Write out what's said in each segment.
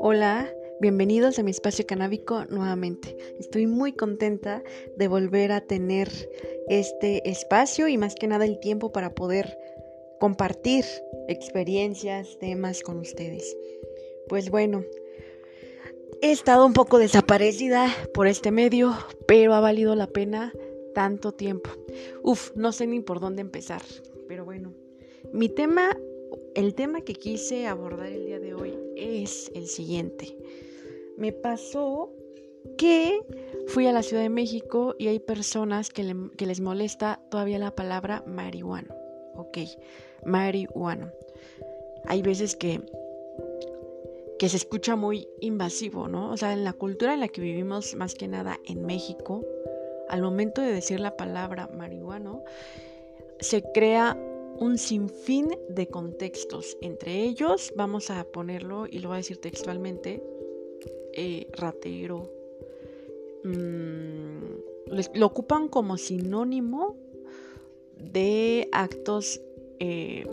Hola, bienvenidos a mi espacio canábico nuevamente. Estoy muy contenta de volver a tener este espacio y más que nada el tiempo para poder compartir experiencias, temas con ustedes. Pues bueno, he estado un poco desaparecida por este medio, pero ha valido la pena tanto tiempo. Uf, no sé ni por dónde empezar, pero bueno. Mi tema, el tema que quise abordar el es el siguiente. Me pasó que fui a la Ciudad de México y hay personas que, les molesta todavía la palabra marihuana. Ok, marihuana. Hay veces que, que se escucha muy invasivo, ¿no? O sea, en la cultura en la que vivimos, más que nada en México, al momento de decir la palabra marihuana, se crea un sinfín de contextos. Entre ellos, vamos a ponerlo, y lo voy a decir textualmente, eh, ratero. Mm, lo ocupan como sinónimo de actos eh,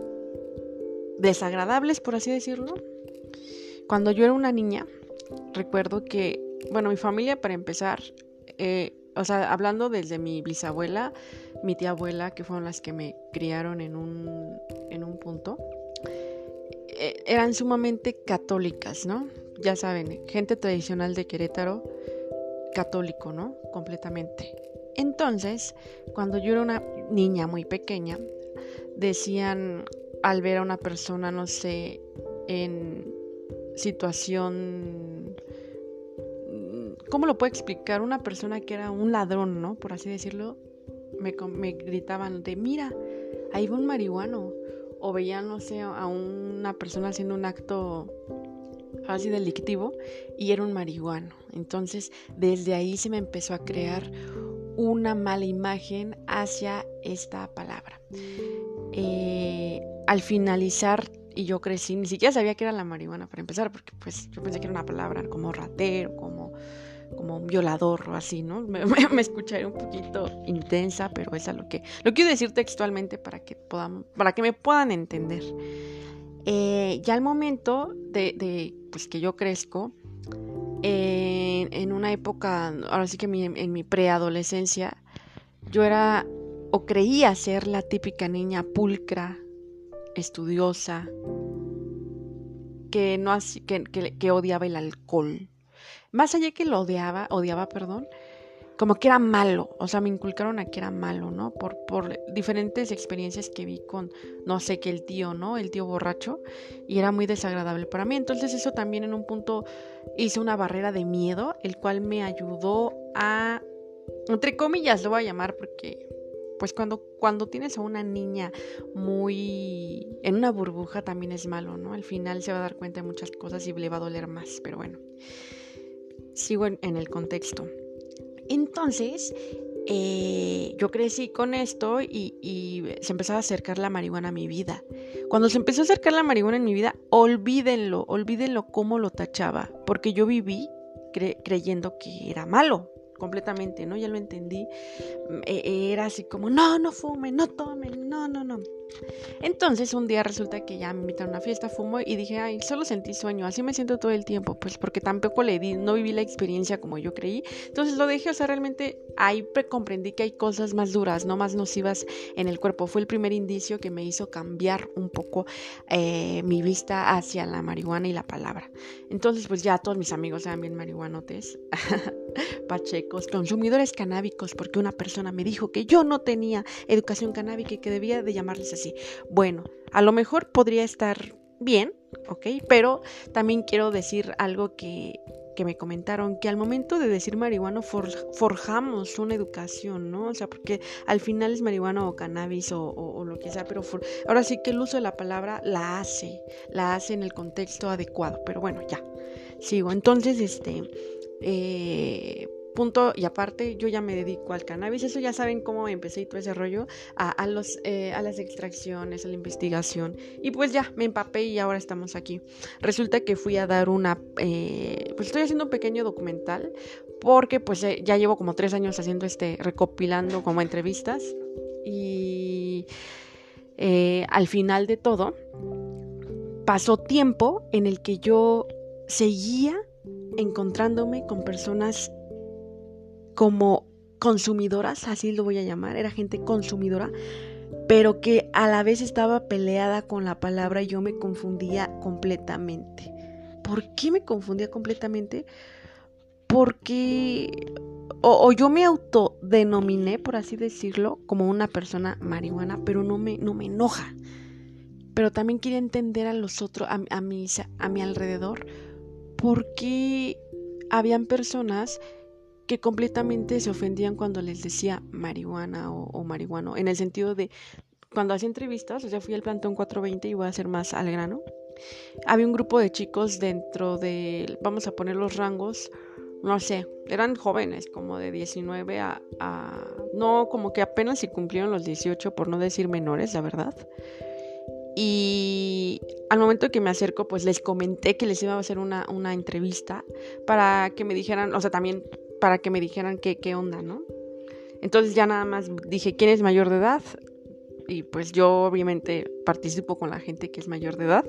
desagradables, por así decirlo. Cuando yo era una niña, recuerdo que, bueno, mi familia, para empezar, eh, o sea, hablando desde mi bisabuela, mi tía abuela, que fueron las que me criaron en un, en un punto, eh, eran sumamente católicas, ¿no? Ya saben, gente tradicional de Querétaro, católico, ¿no? Completamente. Entonces, cuando yo era una niña muy pequeña, decían al ver a una persona, no sé, en situación ¿cómo lo puedo explicar? Una persona que era un ladrón, ¿no? Por así decirlo, me, gritaban de, mira, ahí va un marihuano. O veían, no sé, a una persona haciendo un acto así delictivo y era un marihuano. Entonces, desde ahí se me empezó a crear una mala imagen hacia esta palabra. Eh, al finalizar, y yo crecí, ni siquiera sabía que era la marihuana para empezar, porque pues yo pensé que era una palabra como ratero, como como un violador o así, ¿no? Me, me, escucharé un poquito intensa, pero es a lo que lo quiero decir textualmente para que puedan, para que me puedan entender. Eh, ya al momento de, pues, que yo crezco, en una época, ahora sí que en mi preadolescencia, yo era o creía ser la típica niña pulcra, estudiosa, que, no, que, que odiaba el alcohol más allá que lo odiaba, odiaba, perdón, como que era malo, o sea, me inculcaron a que era malo, ¿no? Por, por diferentes experiencias que vi con, no sé, que el tío, ¿no? El tío borracho, y era muy desagradable para mí. Entonces eso también en un punto hizo una barrera de miedo, el cual me ayudó a, entre comillas, lo voy a llamar porque, pues cuando, cuando tienes a una niña muy en una burbuja también es malo, ¿no? Al final se va a dar cuenta de muchas cosas y le va a doler más, pero bueno sigo en, el contexto. Entonces, eh, yo crecí con esto y, se empezó a acercar la marihuana a mi vida. Cuando se empezó a acercar la marihuana en mi vida, olvídenlo, olvídenlo cómo lo tachaba, porque yo viví creyendo que era malo, completamente, ¿no? Ya lo entendí. Mm, e, era así como, no, no fumen, no tomen, no, no, no. Entonces un día resulta que ya me invitaron a una fiesta, fumo y dije, ay, solo sentí sueño, así me siento todo el tiempo, pues porque tampoco le di, no viví la experiencia como yo creí. Entonces lo dejé, o sea, realmente ahí comprendí que hay cosas más duras, no más nocivas en el cuerpo. Fue el primer indicio que me hizo cambiar un poco eh, mi vista hacia la marihuana y la palabra. Entonces, pues ya todos mis amigos eran bien marihuanotes, consumidores canábicos, porque una persona me dijo que yo no tenía educación canábica y que debía de llamarles así. Bueno, a lo mejor podría estar bien, ¿ok? Pero también quiero decir algo que, me comentaron, que al momento de decir marihuana forjamos una educación, ¿no? O sea, porque al final es marihuana o cannabis o, lo que sea, pero ahora sí que el uso de la palabra la hace, la hace en el contexto adecuado, pero bueno, ya, sigo. Entonces, este, eh, punto y aparte yo ya me dedico al cannabis, eso ya saben cómo empecé y todo ese rollo, a, los, eh, a las extracciones, a la investigación y pues ya me empapé y ahora estamos aquí. Resulta que fui a dar una, eh, pues estoy haciendo un pequeño documental porque pues eh, ya llevo como tres años haciendo este, recopilando como entrevistas y al final de todo pasó tiempo en el que yo seguía encontrándome con personas como consumidoras, así lo voy a llamar, era gente consumidora, pero que a la vez estaba peleada con la palabra y yo me confundía completamente. ¿Por qué me confundía completamente? Porque o, yo me autodenominé, por así decirlo, como una persona marihuana, pero no me, no me enoja. Pero también quería entender a los otros, a, a, a mi alrededor, porque habían personas que completamente se ofendían cuando les decía marihuana o, marihuano, en el sentido de cuando hacía entrevistas, o sea, fui al plantón 420 y voy a hacer más al grano. Había un grupo de chicos dentro de, vamos a poner los rangos, no sé, eran jóvenes, como de 19 a, a no, como que apenas si cumplieron los 18, por no decir menores, la verdad. Y al momento que me acerco, pues les comenté que les iba a hacer una, una entrevista para que me dijeran, o sea, también para que me dijeran qué, qué onda, ¿no? Entonces ya nada más dije, ¿quién es mayor de edad? Y pues yo obviamente participo con la gente que es mayor de edad.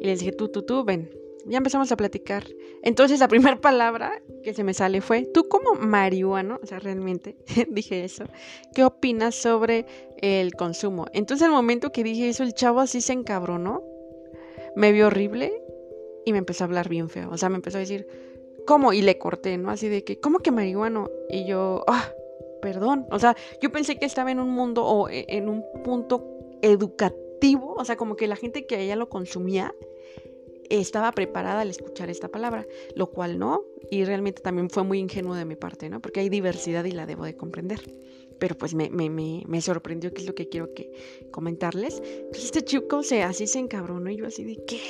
Y les dije, tú, tú, tú, ven. Ya empezamos a platicar. Entonces la primera palabra que se me sale fue, tú como marihuano, o sea, realmente dije eso, ¿qué opinas sobre el consumo? Entonces el momento que dije eso, el chavo así se encabronó, me vio horrible y me empezó a hablar bien feo. O sea, me empezó a decir, ¿cómo? Y le corté, ¿no? Así de que, ¿cómo que marihuano? Y yo, ah, perdón. O sea, yo pensé que estaba en un mundo o e, en un punto educativo, o sea, como que la gente que ella lo consumía estaba preparada al escuchar esta palabra, lo cual no, y realmente también fue muy ingenuo de mi parte, ¿no? Porque hay diversidad y la debo de comprender. Pero pues me, me, me, me sorprendió, que es lo que quiero que comentarles. Pues este chico se, así se encabronó y yo así de, ¿qué?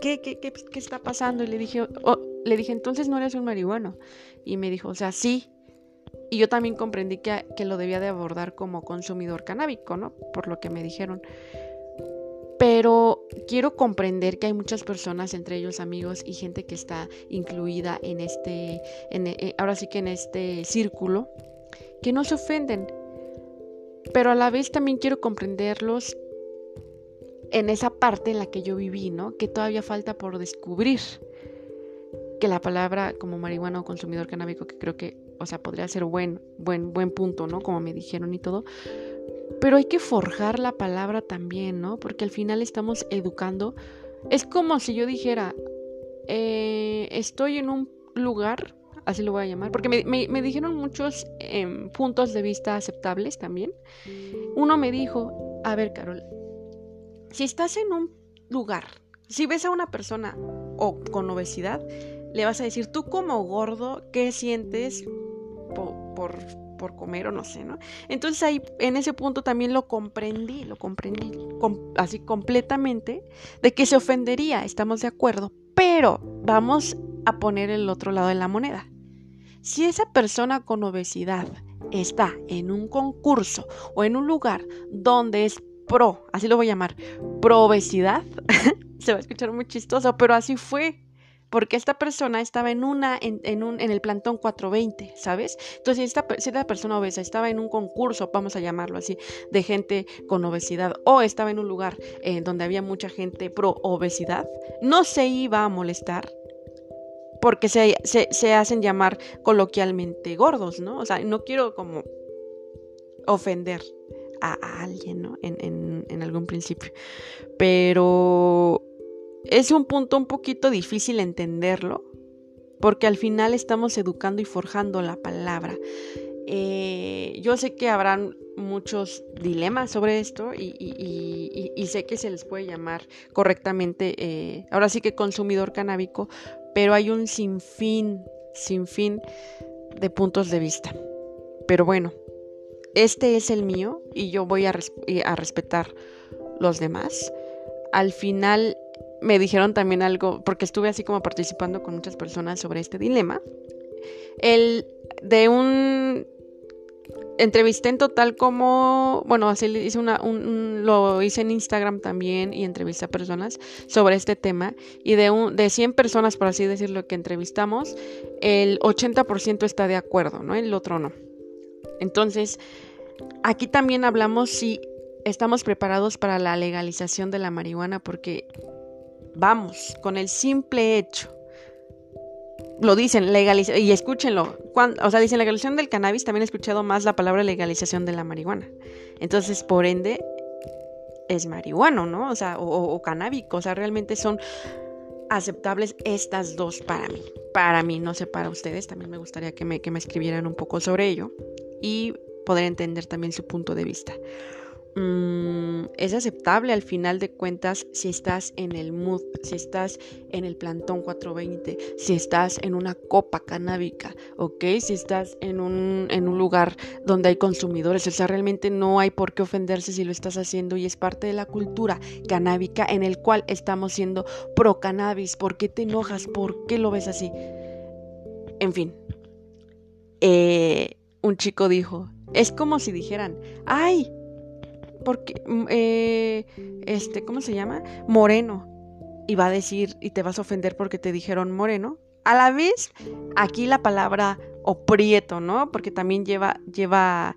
¿Qué, qué, qué, qué está pasando? Y le dije, oh, le dije, entonces no eres un marihuano. Y me dijo, o sea, sí. Y yo también comprendí que, que lo debía de abordar como consumidor canábico, ¿no? Por lo que me dijeron. Pero quiero comprender que hay muchas personas, entre ellos amigos y gente que está incluida en este, eh, ahora sí que en este círculo, que no se ofenden. Pero a la vez también quiero comprenderlos en esa parte en la que yo viví, ¿no? Que todavía falta por descubrir que la palabra como marihuana o consumidor canábico, que creo que, o sea, podría ser buen, buen, buen punto, ¿no? Como me dijeron y todo. Pero hay que forjar la palabra también, ¿no? Porque al final estamos educando. Es como si yo dijera, eh, estoy en un lugar, así lo voy a llamar, porque me, dijeron muchos em, puntos de vista aceptables también. Uno me dijo, a ver, Carol, si estás en un lugar, si ves a una persona o con obesidad, le vas a decir, tú como gordo, ¿qué sientes por, por, comer o no sé, ¿no? Entonces ahí, en ese punto también lo comprendí, lo comprendí así completamente, de que se ofendería, estamos de acuerdo, pero vamos a poner el otro lado de la moneda. Si esa persona con obesidad está en un concurso o en un lugar donde es pro, así lo voy a llamar, pro obesidad, se va a escuchar muy chistoso, pero así fue porque esta persona estaba en una en, un, en el plantón 420, ¿sabes? Entonces, esta, si esta persona obesa estaba en un concurso, vamos a llamarlo así, de gente con obesidad, o estaba en un lugar eh, donde había mucha gente pro obesidad, no se iba a molestar porque se, se, hacen llamar coloquialmente gordos, ¿no? O sea, no quiero como ofender a, alguien, ¿no? En, en, en algún principio. Pero es un punto un poquito difícil entenderlo, porque al final estamos educando y forjando la palabra. Eh, yo sé que habrán muchos dilemas sobre esto y, sé que se les puede llamar correctamente, eh, ahora sí que consumidor canábico, pero hay un sinfín, sinfín de puntos de vista. Pero bueno, este es el mío y yo voy a, a respetar los demás. Al final me dijeron también algo, porque estuve así como participando con muchas personas sobre este dilema. El de un entrevisté en total como, bueno, así hice una, un, lo hice en Instagram también y entrevisté a personas sobre este tema y de, un, de 100 personas, por así decirlo, que entrevistamos, el 80% está de acuerdo, ¿no? El otro no. Entonces, aquí también hablamos si estamos preparados para la legalización de la marihuana porque Vamos, con el simple hecho. Lo dicen, legalización, y escúchenlo. o sea, dicen legalización del cannabis, también he escuchado más la palabra legalización de la marihuana. Entonces, por ende, es marihuano, ¿no? O sea, o, canábico. O sea, realmente son aceptables estas dos para mí. Para mí, no sé para ustedes. También me gustaría que me, que me escribieran un poco sobre ello y poder entender también su punto de vista. Mm, es aceptable al final de cuentas si estás en el mood, si estás en el plantón 420, si estás en una copa canábica, ¿ok? Si estás en un, en un lugar donde hay consumidores, o sea, realmente no hay por qué ofenderse si lo estás haciendo y es parte de la cultura canábica en el cual estamos siendo pro cannabis. ¿Por qué te enojas? ¿Por qué lo ves así? En fin, eh, un chico dijo, es como si dijeran, ay, porque, mm, eh, este, ¿cómo se llama? Moreno. Y va a decir, y te vas a ofender porque te dijeron moreno. A la vez, aquí la palabra o prieto, ¿no? Porque también lleva, lleva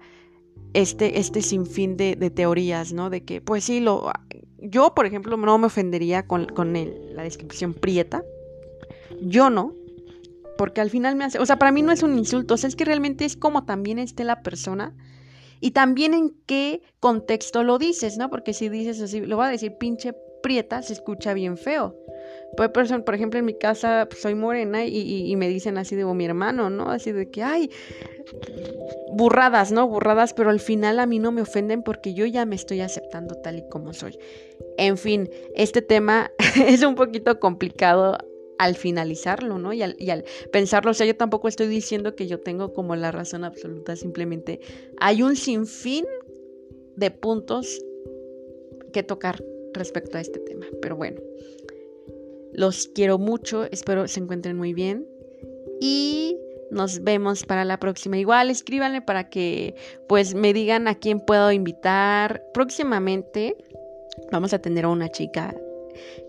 este, este sinfín de, de teorías, ¿no? De que, pues sí, lo, yo, por ejemplo, no me ofendería con, con la descripción prieta. Yo no, porque al final me hace, o sea, para mí no es un insulto, o sea, es que realmente es como también esté la persona y también en qué contexto lo dices, ¿no? Porque si dices así, lo voy a decir pinche prieta, se escucha bien feo. Por ejemplo, en mi casa pues, soy morena y, me dicen así de mi hermano, ¿no? Así de que, ay, burradas, ¿no? Burradas, pero al final a mí no me ofenden porque yo ya me estoy aceptando tal y como soy. En fin, este tema es un poquito complicado al finalizarlo, ¿no? Y al, pensarlo, o sea, yo tampoco estoy diciendo que yo tengo como la razón absoluta, simplemente hay un sinfín de puntos que tocar respecto a este tema. Pero bueno, los quiero mucho, espero se encuentren muy bien y nos vemos para la próxima. Igual escríbanle para que pues me digan a quién puedo invitar. Próximamente vamos a tener a una chica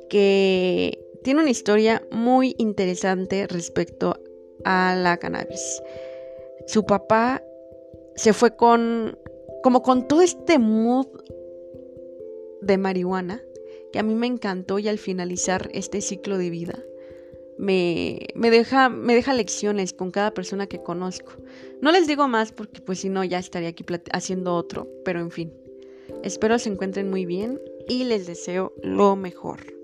que tiene una historia muy interesante respecto a la cannabis. Su papá se fue con, como con todo este mood de marihuana, que a mí me encantó y al finalizar este ciclo de vida, me, me, deja, me deja lecciones con cada persona que conozco. No les digo más porque pues si no ya estaría aquí haciendo otro, pero en fin. Espero se encuentren muy bien y les deseo lo mejor.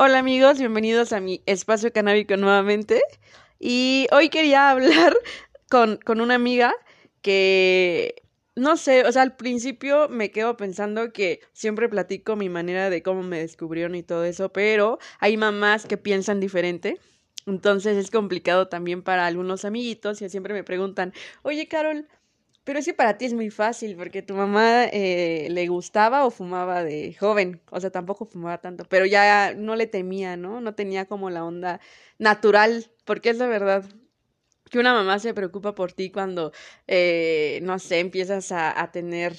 Hola amigos, bienvenidos a mi espacio canábico nuevamente. Y hoy quería hablar con, con una amiga que no sé, o sea, al principio me quedo pensando que siempre platico mi manera de cómo me descubrieron y todo eso, pero hay mamás que piensan diferente. Entonces es complicado también para algunos amiguitos y siempre me preguntan, oye Carol, pero sí para ti es muy fácil porque tu mamá eh, le gustaba o fumaba de joven, o sea, tampoco fumaba tanto, pero ya no le temía, ¿no? No tenía como la onda natural, porque es la verdad que una mamá se preocupa por ti cuando, eh, no sé, empiezas a, tener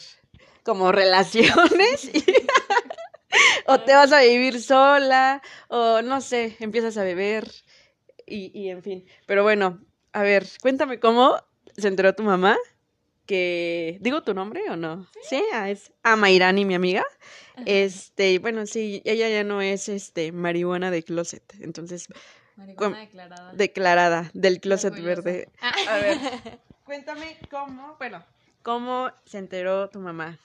como relaciones o te vas a vivir sola o no sé, empiezas a beber y, y en fin. Pero bueno, a ver, cuéntame cómo se enteró tu mamá que digo tu nombre o no sí, ah, es Amairani mi amiga este bueno sí ella ya no es este marihuana de closet entonces marihuana declarada declarada del closet verde ah. a ver cuéntame cómo bueno cómo se enteró tu mamá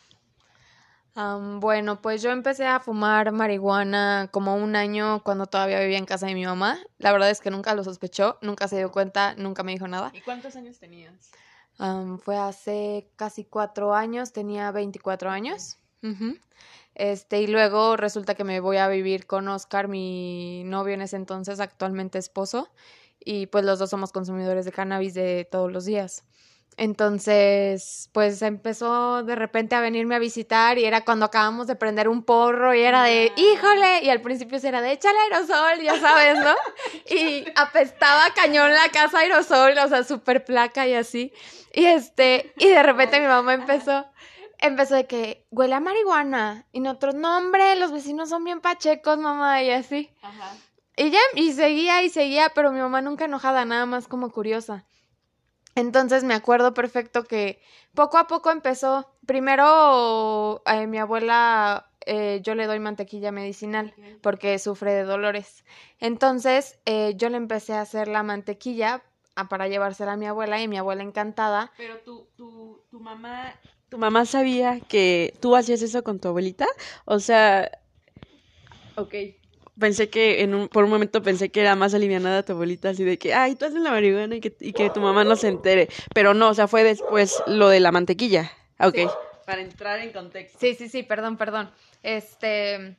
bueno, pues yo empecé a fumar marihuana como un año cuando todavía vivía en casa de mi mamá. La verdad es que nunca lo sospechó, nunca se dio cuenta, nunca me dijo nada. ¿Y cuántos años tenías? Fue hace casi cuatro años, tenía 24 años. Este, y luego resulta que me voy a vivir con Oscar, mi novio en ese entonces, actualmente esposo, y pues los dos somos consumidores de cannabis de todos los días. Entonces, pues empezó de repente a venirme a visitar y era cuando acabamos de prender un porro y era de, híjole, y al principio era de, échale aerosol, ya sabes, ¿no? Y apestaba cañón la casa aerosol, o sea, súper placa y así. Y este, y de repente mi mamá empezó, empezó de que huele a marihuana. Y nosotros, no, hombre, los vecinos son bien pachecos, mamá, y así. Y ya, y seguía y seguía, pero mi mamá nunca enojada, nada más como curiosa. Entonces me acuerdo perfecto que poco a poco empezó. Primero eh, mi abuela, eh, yo le doy mantequilla medicinal porque sufre de dolores. Entonces eh, yo le empecé a hacer la mantequilla ah, para llevársela a mi abuela y mi abuela encantada. Pero tu, tu, tu mamá, tu mamá sabía que tú hacías eso con tu abuelita. O sea, ok pensé que en un, por un momento pensé que era más alivianada tu abuelita, así de que, ay, tú haces la marihuana y que, y que tu mamá no se entere. Pero no, o sea, fue después lo de la mantequilla. Ok. Para entrar en contexto. Sí, sí, sí, perdón, perdón. Este,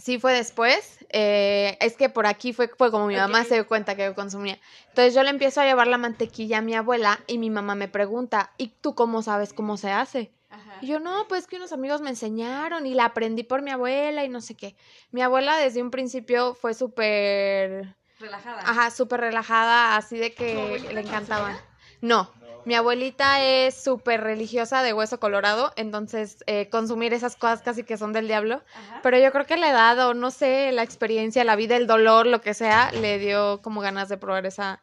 sí fue después. Eh, es que por aquí fue, fue como mi mamá se dio cuenta que yo consumía. Entonces yo le empiezo a llevar la mantequilla a mi abuela y mi mamá me pregunta, ¿y tú cómo sabes cómo se hace? Y yo, no, pues que unos amigos me enseñaron y la aprendí por mi abuela y no sé qué. Mi abuela desde un principio fue súper... Relajada. Ajá, súper relajada, así de que le encantaba. No, mi abuelita es súper religiosa de hueso colorado, entonces eh, consumir esas cosas casi que son del diablo. Pero yo creo que la edad o no sé, la experiencia, la vida, el dolor, lo que sea, le dio como ganas de probar esa,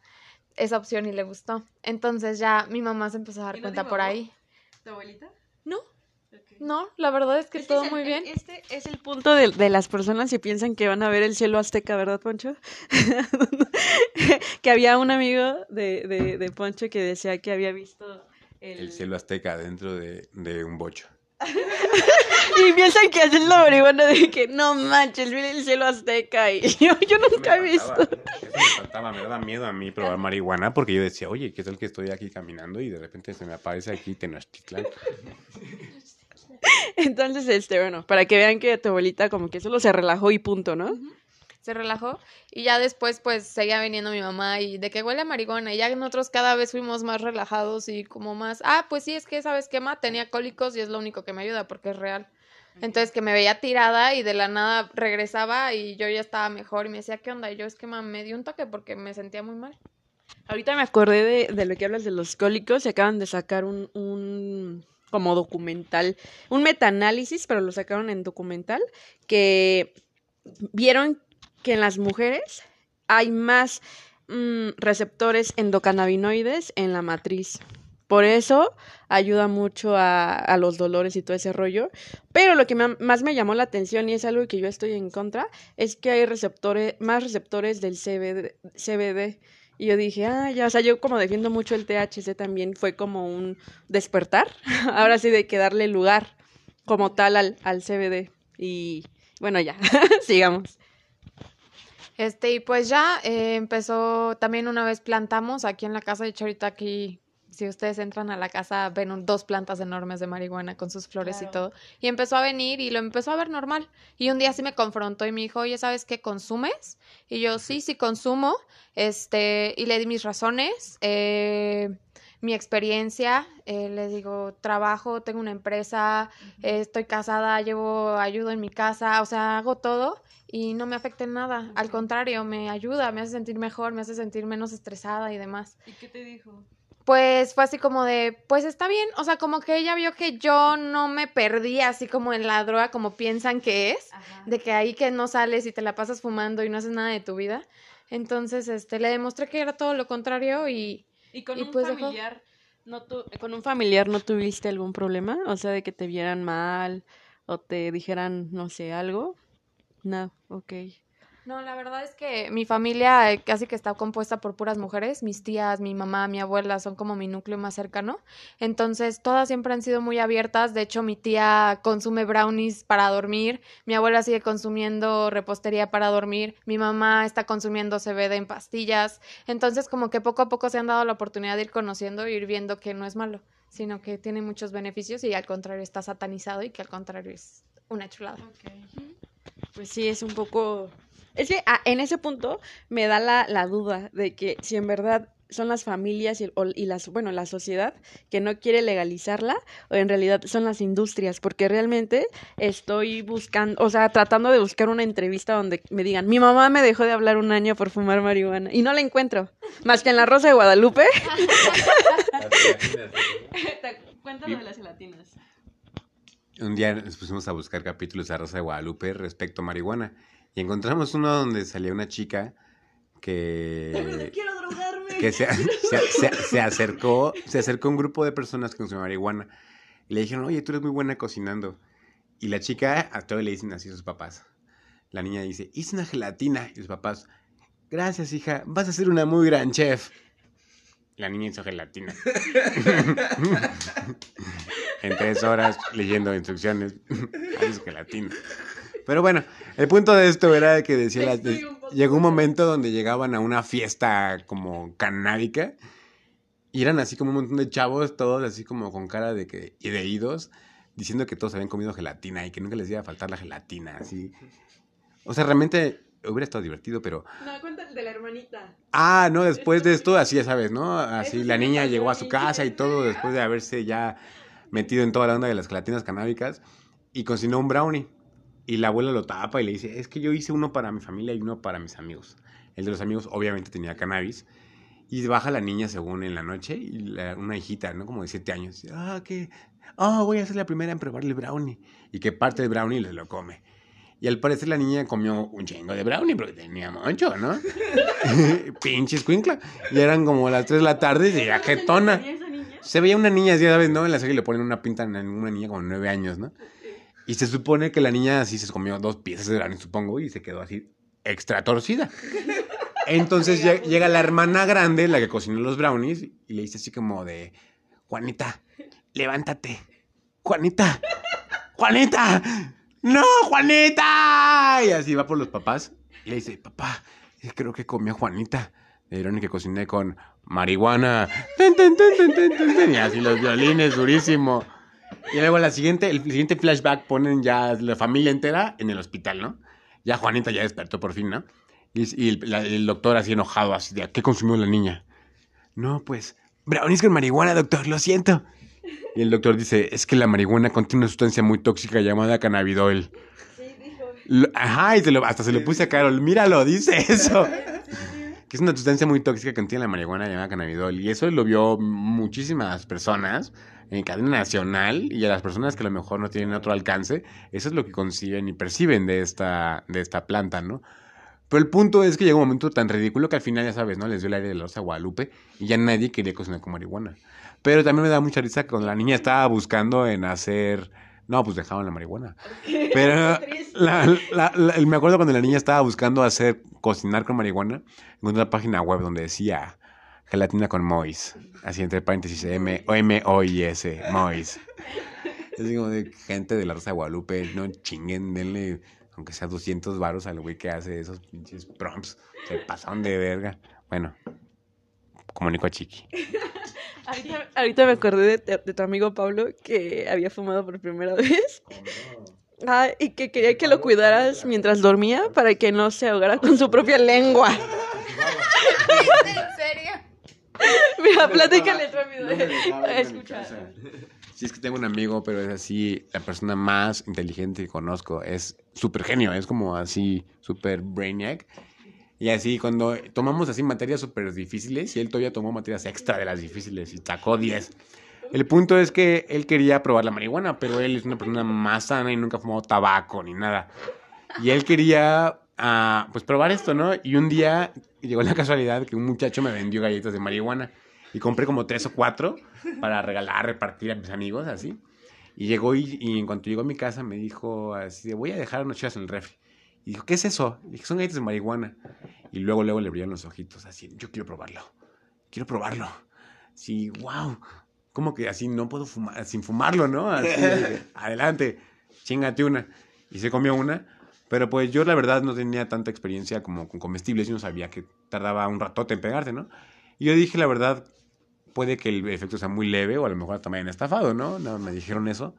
esa opción y le gustó. Entonces ya mi mamá se empezó a dar cuenta por ahí. ¿Tu abuelita? No. La verdad es que todo muy bien. Este es el punto de, las personas que piensan que van a ver el cielo azteca, ¿verdad, Poncho? que había un amigo de, de, Poncho que decía que había visto el, cielo azteca dentro de, un bocho. y piensan que hacen la marihuana de que no manches, viene el cielo azteca y yo, yo nunca he visto. me faltaba, me daba miedo a mí probar marihuana porque yo decía, oye, ¿qué tal que estoy aquí caminando y de repente se me aparece aquí Tenochtitlan? Entonces, este, bueno, para que vean que tu abuelita como que solo se relajó y punto, ¿no? Se relajó y ya después pues seguía viniendo mi mamá y de que huele a marihuana y ya nosotros cada vez fuimos más relajados y como más, ah, pues sí, es que, ¿sabes qué, ma? Tenía cólicos y es lo único que me ayuda porque es real. Entonces que me veía tirada y de la nada regresaba y yo ya estaba mejor y me decía, ¿qué onda? Y yo es que ma, me dio un toque porque me sentía muy mal. Ahorita me acordé de, de lo que hablas de los cólicos y acaban de sacar un, un como documental, un metaanálisis, pero lo sacaron en documental, que vieron que en las mujeres hay más mm, receptores endocannabinoides en la matriz. Por eso ayuda mucho a, los dolores y todo ese rollo. Pero lo que más me llamó la atención y es algo que yo estoy en contra, es que hay receptores, más receptores del CBD y yo dije, ah, ya, o sea, yo como defiendo mucho el THC también fue como un despertar. Ahora sí de que darle lugar como tal al, al CBD. Y bueno, ya, sigamos. Este, y pues ya eh, empezó, también una vez plantamos aquí en la casa, de hecho aquí si ustedes entran a la casa, ven dos plantas enormes de marihuana con sus flores y todo. Y empezó a venir y lo empezó a ver normal. Y un día sí me confrontó y me dijo, oye, ¿sabes qué consumes? Y yo, sí, sí consumo. Este, y le di mis razones, eh, mi experiencia. Eh, le digo, trabajo, tengo una empresa, estoy casada, llevo ayuda en mi casa, o sea, hago todo y no me afecta en nada. Al contrario, me ayuda, me hace sentir mejor, me hace sentir menos estresada y demás. ¿Y qué te dijo? Pues fue así como de, pues está bien, o sea, como que ella vio que yo no me perdí así como en la droga como piensan que es, de que ahí que no sales y te la pasas fumando y no haces nada de tu vida. Entonces, este, le demostré que era todo lo contrario y... Y con un pues familiar, no con un familiar no tuviste algún problema, o sea, de que te vieran mal o te dijeran, no sé, algo. No, ok. No, la verdad es que mi familia eh, casi que está compuesta por puras mujeres. Mis tías, mi mamá, mi abuela son como mi núcleo más cercano. Entonces, todas siempre han sido muy abiertas. De hecho, mi tía consume brownies para dormir. Mi abuela sigue consumiendo repostería para dormir. Mi mamá está consumiendo CBD en pastillas. Entonces, como que poco a poco se han dado la oportunidad de ir conociendo y ir viendo que no es malo, sino que tiene muchos beneficios y al contrario está satanizado y que al contrario es una chulada. Pues sí, es un poco es que ah, en ese punto me da la, la, duda de que si en verdad son las familias y, y, las, bueno, la sociedad que no quiere legalizarla o en realidad son las industrias, porque realmente estoy buscando, o sea, tratando de buscar una entrevista donde me digan, mi mamá me dejó de hablar un año por fumar marihuana y no la encuentro, más que en la Rosa de Guadalupe. Cuéntanos de las gelatinas. Un día nos pusimos a buscar capítulos de Rosa de Guadalupe respecto a marihuana y encontramos uno donde salía una chica que, quiero drogarme. que se, se, se- se acercó, se acercó un grupo de personas que consumían marihuana. Y le dijeron, oye, tú eres muy buena cocinando. Y la chica, a todo le dicen así a sus papás. La niña dice, hice una gelatina. Y sus papás, gracias, hija, vas a ser una muy gran chef. La niña hizo gelatina. en tres horas leyendo instrucciones, haces gelatina. Pero bueno, el punto de esto era que decía, la- poco- llegó un momento donde llegaban a una fiesta como canábica y eran así como un montón de chavos, todos así como con cara de que y de idos, diciendo que todos habían comido gelatina y que nunca les iba a faltar la gelatina, así. O sea, realmente hubiera estado divertido, pero No, cuéntale de la hermanita. Ah, no, después de esto, así ya sabes, ¿no? Así sí la niña llegó a su casa y todo después de haberse ya metido en toda la onda de las gelatinas canábicas y cocinó un brownie. Y la abuela lo tapa y le dice, es que yo hice uno para mi familia y uno para mis amigos. El de los amigos obviamente tenía cannabis. Y baja la niña según en la noche y la- una hijita, ¿no? Como de siete años. dice, Ah, que... Ah, voy a ser la primera en probar el brownie. Y que parte del brownie le lo come. Y al parecer la niña comió un chingo de brownie porque tenía mucho, ¿no? Pinches cuincla. Y eran como las 3 de la tarde y se veía jetona. Se veía una niña, ya sabes, ¿no? En la serie le ponen una pinta a una niña como 9 años, ¿no? Y se supone que la niña así se comió dos piezas de brownie, supongo, y se quedó así extra torcida. Entonces lle- llega la hermana grande, la que cocinó los brownies, y le dice así como de, Juanita, levántate. Juanita, Juanita, no, Juanita. Y así va por los papás. Y le dice, papá, eh, creo que comí a Juanita. Le dieron que cociné con marihuana. Ten, ten, ten. Y así los violines, durísimo. Y luego la siguiente, el siguiente flashback ponen ya la familia entera en el hospital, ¿no? Ya Juanita ya despertó por fin, ¿no? Y, y el, la- el doctor así enojado, así de, ¿qué consumió la niña? No, pues, brownies con marihuana, doctor, lo siento. Y el doctor dice, es que la marihuana contiene una sustancia muy tóxica llamada cannabidol. Sí, dijo. Lo- Ajá, y se lo- hasta se lo puse a Carol, míralo, dice eso. Que es una sustancia muy tóxica que contiene la marihuana llamada cannabidol. Y eso lo vio muchísimas personas en cadena nacional y a las personas que a lo mejor no tienen otro alcance, eso es lo que conciben y perciben de esta, de esta planta, ¿no? Pero el punto es que llegó un momento tan ridículo que al final, ya sabes, ¿no? Les dio el aire de la Rosa Guadalupe y ya nadie quería cocinar con marihuana. Pero también me da mucha risa que cuando la niña estaba buscando en hacer... No, pues dejaban la marihuana. Pero la- la- la- me acuerdo cuando la niña estaba buscando hacer cocinar con marihuana, encontré una página web donde decía gelatina con mois, así entre paréntesis M o M O I S, mois. Es como de gente de la Rosa de Guadalupe, no chinguen, denle aunque sea 200 varos al güey que hace esos pinches prompts. Se pasaron de verga. Bueno, comunico a Chiqui. Ahorita, ahorita me acordé de, de tu amigo Pablo que había fumado por primera vez. Ah, y que quería que lo cuidaras mientras dormía para que no se ahogara con su propia lengua. ¿En serio? Mira, platícale rápido. Escucha. Sí, es que tengo un amigo, pero es así, la persona más inteligente que conozco. Es súper genio, es como así, súper brainiac. Y así, cuando tomamos así materias súper difíciles, y él todavía tomó materias extra de las difíciles y sacó 10. El punto es que él quería probar la marihuana, pero él es una persona más sana y nunca ha fumado tabaco ni nada. Y él quería, ah, pues, probar esto, ¿no? Y un día llegó la casualidad que un muchacho me vendió galletas de marihuana. Y compré como tres o cuatro para regalar, repartir a mis amigos, así. Y llegó y, y en cuanto llegó a mi casa me dijo así, de, voy a dejar unas chivas en el refri. Y dijo, ¿qué es eso? Y dije, son galletas de marihuana. Y luego, luego le brillaron los ojitos, así, yo quiero probarlo. Quiero probarlo. Sí, wow. Como que así no puedo fumar, sin fumarlo, ¿no? Así, adelante, chingate una. Y se comió una. Pero pues yo la verdad no tenía tanta experiencia como con comestibles. Yo no sabía que tardaba un ratote en pegarse, ¿no? Y yo dije, la verdad, puede que el efecto sea muy leve o a lo mejor también estafado, ¿no? No, me dijeron eso.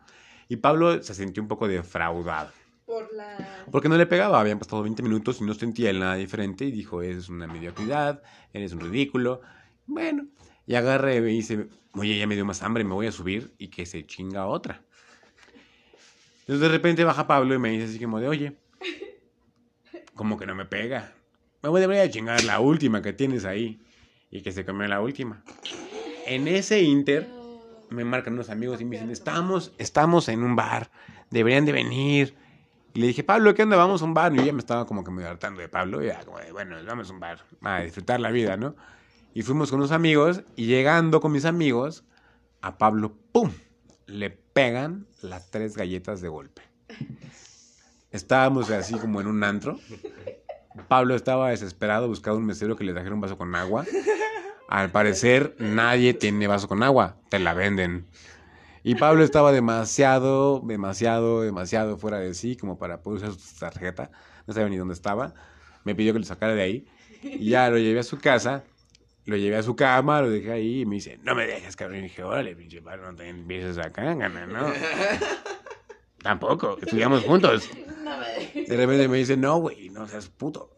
Y Pablo se sintió un poco defraudado. Por la... Porque no le pegaba, habían pasado 20 minutos y no sentía él nada diferente y dijo, es una mediocridad, eres un ridículo. Bueno, y agarra y me dice, oye, ya me dio más hambre, me voy a subir y que se chinga otra. Entonces de repente baja Pablo y me dice así como de, oye, como que no me pega. Me voy debería chingar la última que tienes ahí. Y que se comió la última. En ese inter me marcan unos amigos y me dicen, estamos, estamos en un bar, deberían de venir. Y le dije, Pablo, ¿qué onda? Vamos a un bar. Y yo me estaba como que medio hartando de Pablo. Y ya, como de, bueno, vamos a un bar. A disfrutar la vida, ¿no? Y fuimos con unos amigos. Y llegando con mis amigos, a Pablo, ¡pum! Le pegan las tres galletas de golpe. Estábamos así como en un antro. Pablo estaba desesperado buscando un mesero que le trajera un vaso con agua. Al parecer, nadie tiene vaso con agua. Te la venden. Y Pablo estaba demasiado, demasiado, demasiado fuera de sí como para poder usar su tarjeta. No sabía ni dónde estaba. Me pidió que lo sacara de ahí. Y ya lo llevé a su casa. Lo llevé a su cama, lo dejé ahí y me dice, no me dejes, cabrón. Y dije, órale, pinche Pablo, no te empieces acá, gana, ¿no? Tampoco, estudiamos juntos. De repente me dice, no, güey, no seas puto.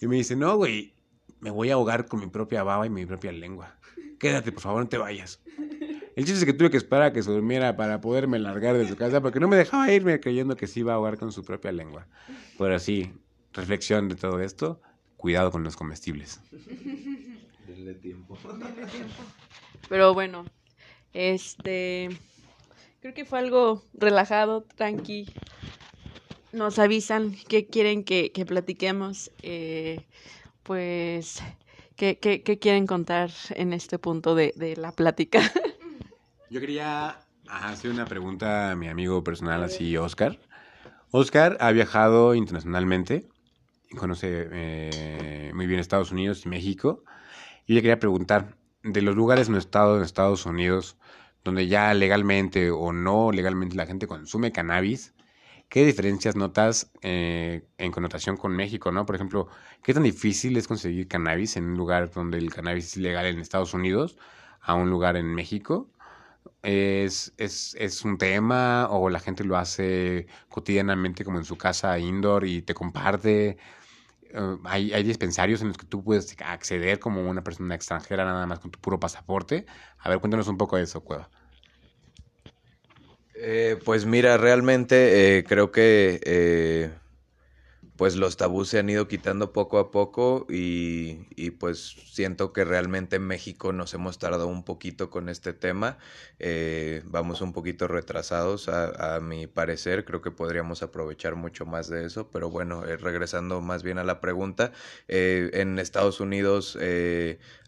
Y me dice, no, güey, me voy a ahogar con mi propia baba y mi propia lengua. Quédate, por favor, no te vayas. El chiste es que tuve que esperar a que se durmiera para poderme largar de su casa porque no me dejaba irme creyendo que se iba a ahogar con su propia lengua. Pero sí, reflexión de todo esto, cuidado con los comestibles. Denle tiempo. Pero bueno, este. Creo que fue algo relajado, tranqui. Nos avisan que quieren que, que platiquemos. eh, pues, ¿qué, quieren contar en este punto de, la plática? Yo quería hacer una pregunta a mi amigo personal, así, Oscar. Oscar ha viajado internacionalmente, conoce eh, muy bien Estados Unidos y México. Y le quería preguntar, de los lugares en estado en Estados Unidos, donde ya legalmente o no legalmente la gente consume cannabis, ¿qué diferencias notas eh, en connotación con México, no? Por ejemplo, ¿qué tan difícil es conseguir cannabis en un lugar donde el cannabis es legal en Estados Unidos a un lugar en México? ¿Es, es, es un tema o la gente lo hace cotidianamente como en su casa indoor y te comparte? Eh, hay, hay dispensarios en los que tú puedes acceder como una persona extranjera nada más con tu puro pasaporte. A ver, cuéntanos un poco de eso, Cueva. Eh, pues mira, realmente eh, creo que eh, pues los tabús se han ido quitando poco a poco y, pues siento que realmente en México nos hemos tardado un poquito con este tema. Eh, vamos un poquito retrasados a, a, mi parecer, creo que podríamos aprovechar mucho más de eso, pero bueno, regresando más bien a la pregunta, en Estados Unidos,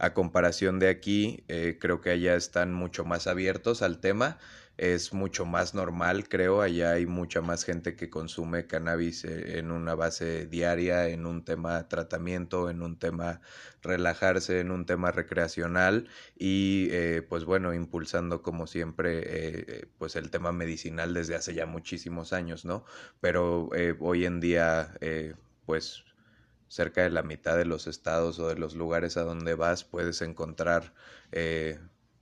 a comparación de aquí, creo que allá están mucho más abiertos al tema es mucho más normal, creo. Allá hay mucha más gente que consume cannabis eh, en una base diaria, en un tema tratamiento, en un tema relajarse, en un tema recreacional y eh, pues bueno, impulsando como siempre eh, pues el tema medicinal desde hace ya muchísimos años, ¿no? Pero hoy en día pues cerca de la mitad de los estados o de los lugares a donde vas puedes encontrar eh,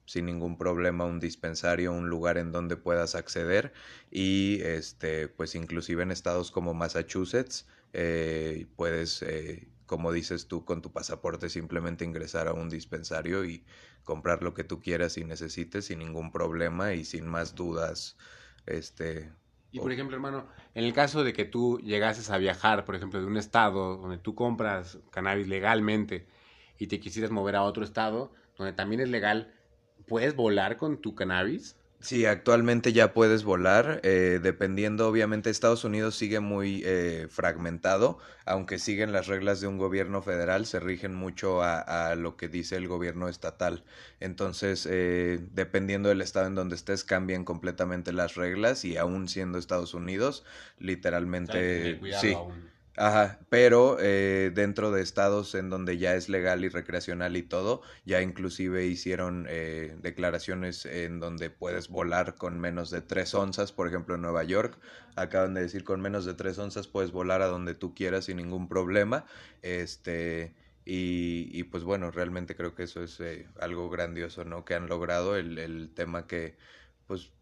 sin ningún problema un dispensario, un lugar en donde puedas acceder. Y este pues inclusive en estados como Massachusetts eh, puedes eh, como dices tú con tu pasaporte simplemente ingresar a un dispensario y comprar lo que tú quieras y necesites sin ningún problema y sin más dudas este y por ejemplo, hermano, en el caso de que tú llegases a viajar, por ejemplo, de un estado donde tú compras cannabis legalmente y te quisieras mover a otro estado donde también es legal, ¿Puedes volar con tu cannabis? Sí, actualmente ya puedes volar, eh, dependiendo, obviamente Estados Unidos sigue muy eh, fragmentado, aunque siguen las reglas de un gobierno federal, se rigen mucho a, a lo que dice el gobierno estatal. Entonces, eh, dependiendo del estado en donde estés, cambian completamente las reglas y aún siendo Estados Unidos, literalmente... sí. Aún. Ajá, pero eh, dentro de estados en donde ya es legal y recreacional y todo, ya inclusive hicieron eh, declaraciones en donde puedes volar con menos de tres onzas, por ejemplo en Nueva York, acaban de decir con menos de tres onzas puedes volar a donde tú quieras sin ningún problema, este, y, pues bueno, realmente creo que eso es eh, algo grandioso, ¿no? Que han logrado el, el tema que, pues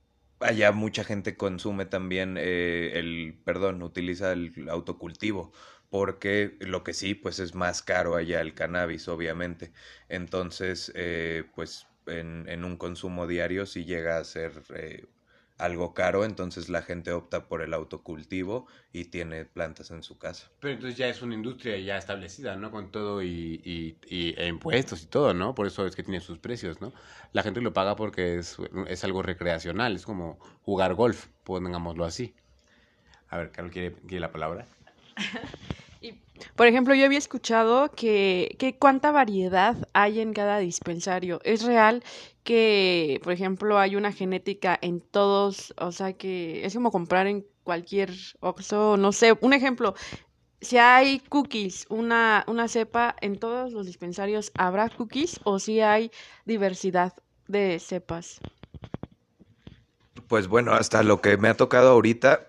allá mucha gente consume también eh, el, perdón, utiliza el autocultivo, porque lo que sí, pues es más caro allá el cannabis, obviamente. Entonces, eh, pues en, en, un consumo diario sí llega a ser eh, algo caro, entonces la gente opta por el autocultivo y tiene plantas en su casa. Pero entonces ya es una industria ya establecida, ¿no? Con todo y, y, y e impuestos y todo, ¿no? Por eso es que tiene sus precios, ¿no? La gente lo paga porque es, es algo recreacional, es como jugar golf, pongámoslo así. A ver, Carlos, ¿quiere, quiere la palabra? Por ejemplo, yo había escuchado que, que cuánta variedad hay en cada dispensario. Es real que, por ejemplo, hay una genética en todos, o sea que es como comprar en cualquier Oxxo, no sé, un ejemplo, si hay cookies, una, una cepa, en todos los dispensarios habrá cookies o si hay diversidad de cepas. Pues bueno, hasta lo que me ha tocado ahorita,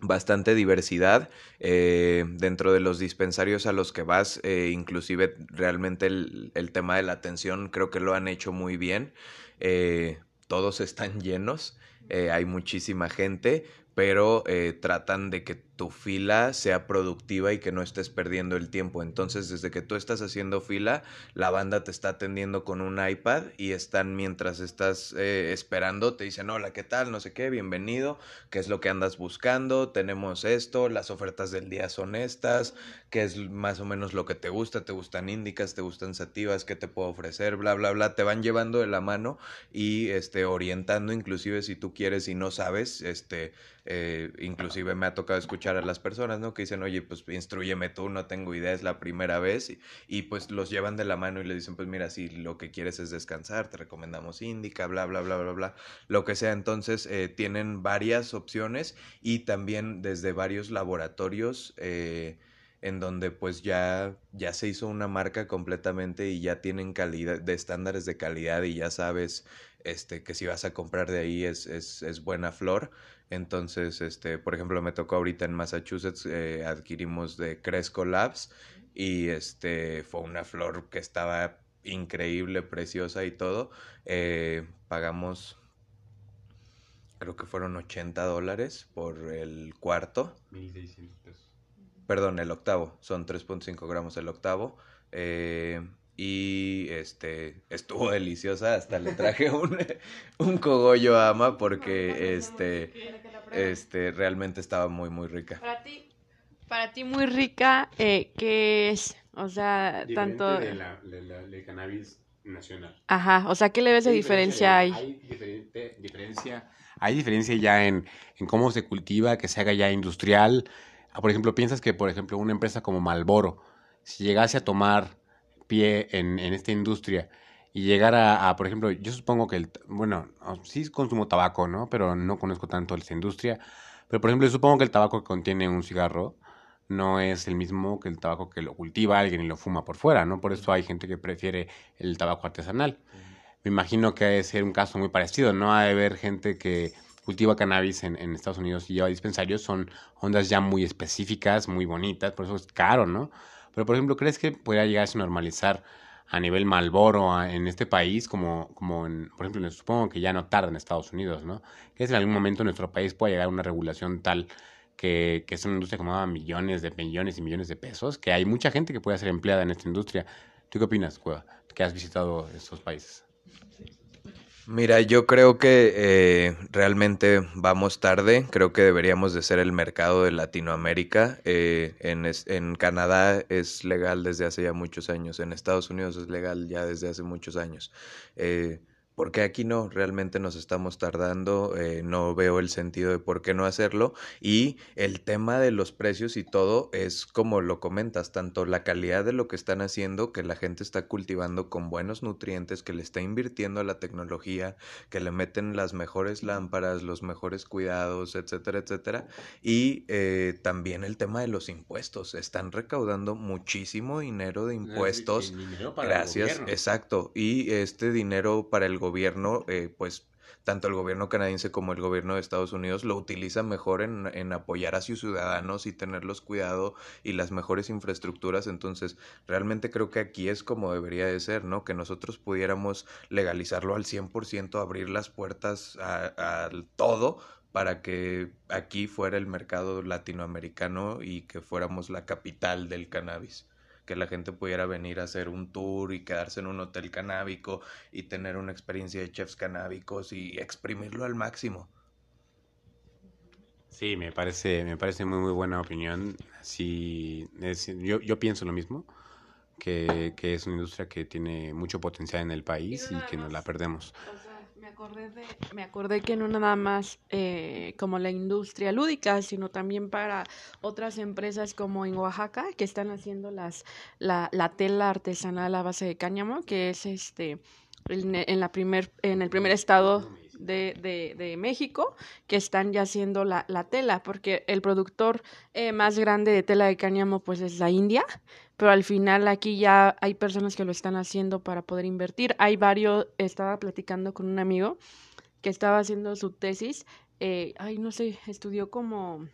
bastante diversidad eh, dentro de los dispensarios a los que vas, eh, inclusive realmente el, tema de la atención creo que lo han hecho muy bien. Eh, todos están llenos, hay muchísima gente, pero tratan de que tu fila sea productiva y que no estés perdiendo el tiempo. Entonces, desde que tú estás haciendo fila, la banda te está atendiendo con un iPad y están mientras estás eh, esperando, te dicen, hola, ¿qué tal? No sé qué, bienvenido, ¿qué es lo que andas buscando? Tenemos esto, las ofertas del día son estas, ¿qué es más o menos lo que te gusta? ¿Te gustan índicas? ¿Te gustan sativas? ¿Qué te puedo ofrecer? Bla, bla, bla. Te van llevando de la mano y este, orientando, inclusive si tú quieres y no sabes, este, eh, inclusive me ha tocado escuchar a las personas, ¿no? Que dicen, oye, pues instruyeme tú, no tengo idea, es la primera vez. Y, pues los llevan de la mano y le dicen, pues mira, si lo que quieres es descansar, te recomendamos Indica, bla, bla, bla, bla, bla, lo que sea. Entonces eh, tienen varias opciones y también desde varios laboratorios. Eh, en donde pues ya, ya se hizo una marca completamente y ya tienen calidad, de estándares de calidad y ya sabes este, que si vas a comprar de ahí es, es, es buena flor. Entonces, este, por ejemplo, me tocó ahorita en Massachusetts, eh, adquirimos de Cresco Labs y este fue una flor que estaba increíble, preciosa y todo. Eh, pagamos, creo que fueron 80 dólares por el cuarto. 1600 pesos. Perdón, el octavo, son 3.5 gramos el octavo. Eh, y este estuvo deliciosa hasta le traje un, un cogollo a ama porque este este realmente estaba muy muy rica. Para ti para ti muy rica eh, qué es o sea Diferente tanto de la, de la- de cannabis nacional. Ajá o sea qué le ves de ¿Qué diferencia hay Hay diferente- diferencia, hay diferencia ya en, en cómo se cultiva, que se haga ya industrial. Ah, Por ejemplo, piensas que, por ejemplo, una empresa como Malboro, si llegase a tomar pie en, en esta industria y llegara a, por ejemplo, yo supongo que, el, bueno, sí consumo tabaco, ¿no? Pero no conozco tanto esta industria. Pero, por ejemplo, yo supongo que el tabaco que contiene un cigarro no es el mismo que el tabaco que lo cultiva alguien y lo fuma por fuera, ¿no? Por eso hay gente que prefiere el tabaco artesanal. Me imagino que ha de ser un caso muy parecido, ¿no? Ha de haber gente que cultiva cannabis en, en Estados Unidos y lleva dispensarios, son ondas ya muy específicas, muy bonitas, por eso es caro, ¿no? Pero, por ejemplo, ¿crees que podría llegarse a normalizar a nivel Malboro en este país, como, como en, por ejemplo, supongo que ya no tarda en Estados Unidos, ¿no? ¿Crees que en algún momento en nuestro país pueda llegar a una regulación tal que, que es una industria que mueva millones de millones y millones de pesos, que hay mucha gente que puede ser empleada en esta industria? ¿Tú qué opinas, Cueva, que has visitado estos países? Mira, yo creo que eh, realmente vamos tarde. Creo que deberíamos de ser el mercado de Latinoamérica. Eh, en, en Canadá es legal desde hace ya muchos años. En Estados Unidos es legal ya desde hace muchos años. Eh, porque aquí no, realmente nos estamos tardando, eh, no veo el sentido de por qué no hacerlo. Y el tema de los precios y todo es como lo comentas, tanto la calidad de lo que están haciendo, que la gente está cultivando con buenos nutrientes, que le está invirtiendo a la tecnología, que le meten las mejores lámparas, los mejores cuidados, etcétera, etcétera. Y eh, también el tema de los impuestos, están recaudando muchísimo dinero de impuestos. Gracias, exacto. Y este dinero para el gobierno, eh, pues tanto el gobierno canadiense como el gobierno de Estados Unidos lo utiliza mejor en, en apoyar a sus ciudadanos y tenerlos cuidado y las mejores infraestructuras. Entonces, realmente creo que aquí es como debería de ser, ¿no? Que nosotros pudiéramos legalizarlo al 100%, abrir las puertas al todo para que aquí fuera el mercado latinoamericano y que fuéramos la capital del cannabis que la gente pudiera venir a hacer un tour y quedarse en un hotel canábico y tener una experiencia de chefs canábicos y exprimirlo al máximo. Sí, me parece, me parece muy, muy buena opinión. Sí, es- yo, yo pienso lo mismo, que, que es una industria que tiene mucho potencial en el país y que nos la perdemos. Acordé, de, me acordé que no nada más eh, como la industria lúdica, sino también para otras empresas como en Oaxaca, que están haciendo las, la, la tela artesanal a base de cáñamo, que es este en, la primer, en el primer estado de, de, de, México que están ya haciendo la, la tela, porque el productor eh, más grande de tela de cáñamo pues es la India, pero al final aquí ya hay personas que lo están haciendo para poder invertir. Hay varios, estaba platicando con un amigo que estaba haciendo su tesis, eh, ay no sé, estudió como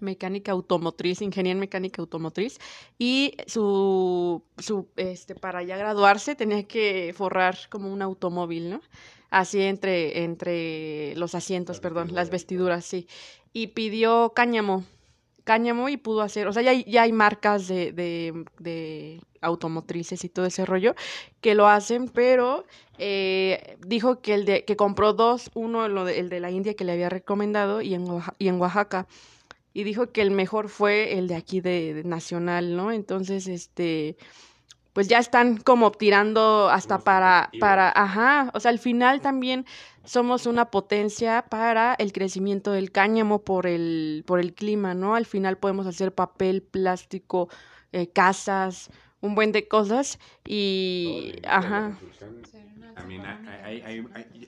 mecánica automotriz, ingeniería en mecánica automotriz, y su, su, este, para ya graduarse tenía que forrar como un automóvil, ¿no? Así entre, entre los asientos, perdón, las vestiduras, sí. Y pidió cáñamo, cáñamo y pudo hacer, o sea, ya hay, ya hay marcas de, de, de automotrices y todo ese rollo que lo hacen, pero eh, dijo que el de, que compró dos, uno el de, el de la India que le había recomendado y en, y en Oaxaca y dijo que el mejor fue el de aquí de, Nacional, ¿no? Entonces, este, pues ya están como tirando hasta para, para, ajá, o sea, al final también somos una potencia para el crecimiento del cáñamo por el, por el clima, ¿no? Al final podemos hacer papel, plástico, eh, casas, un buen de cosas y, ajá. También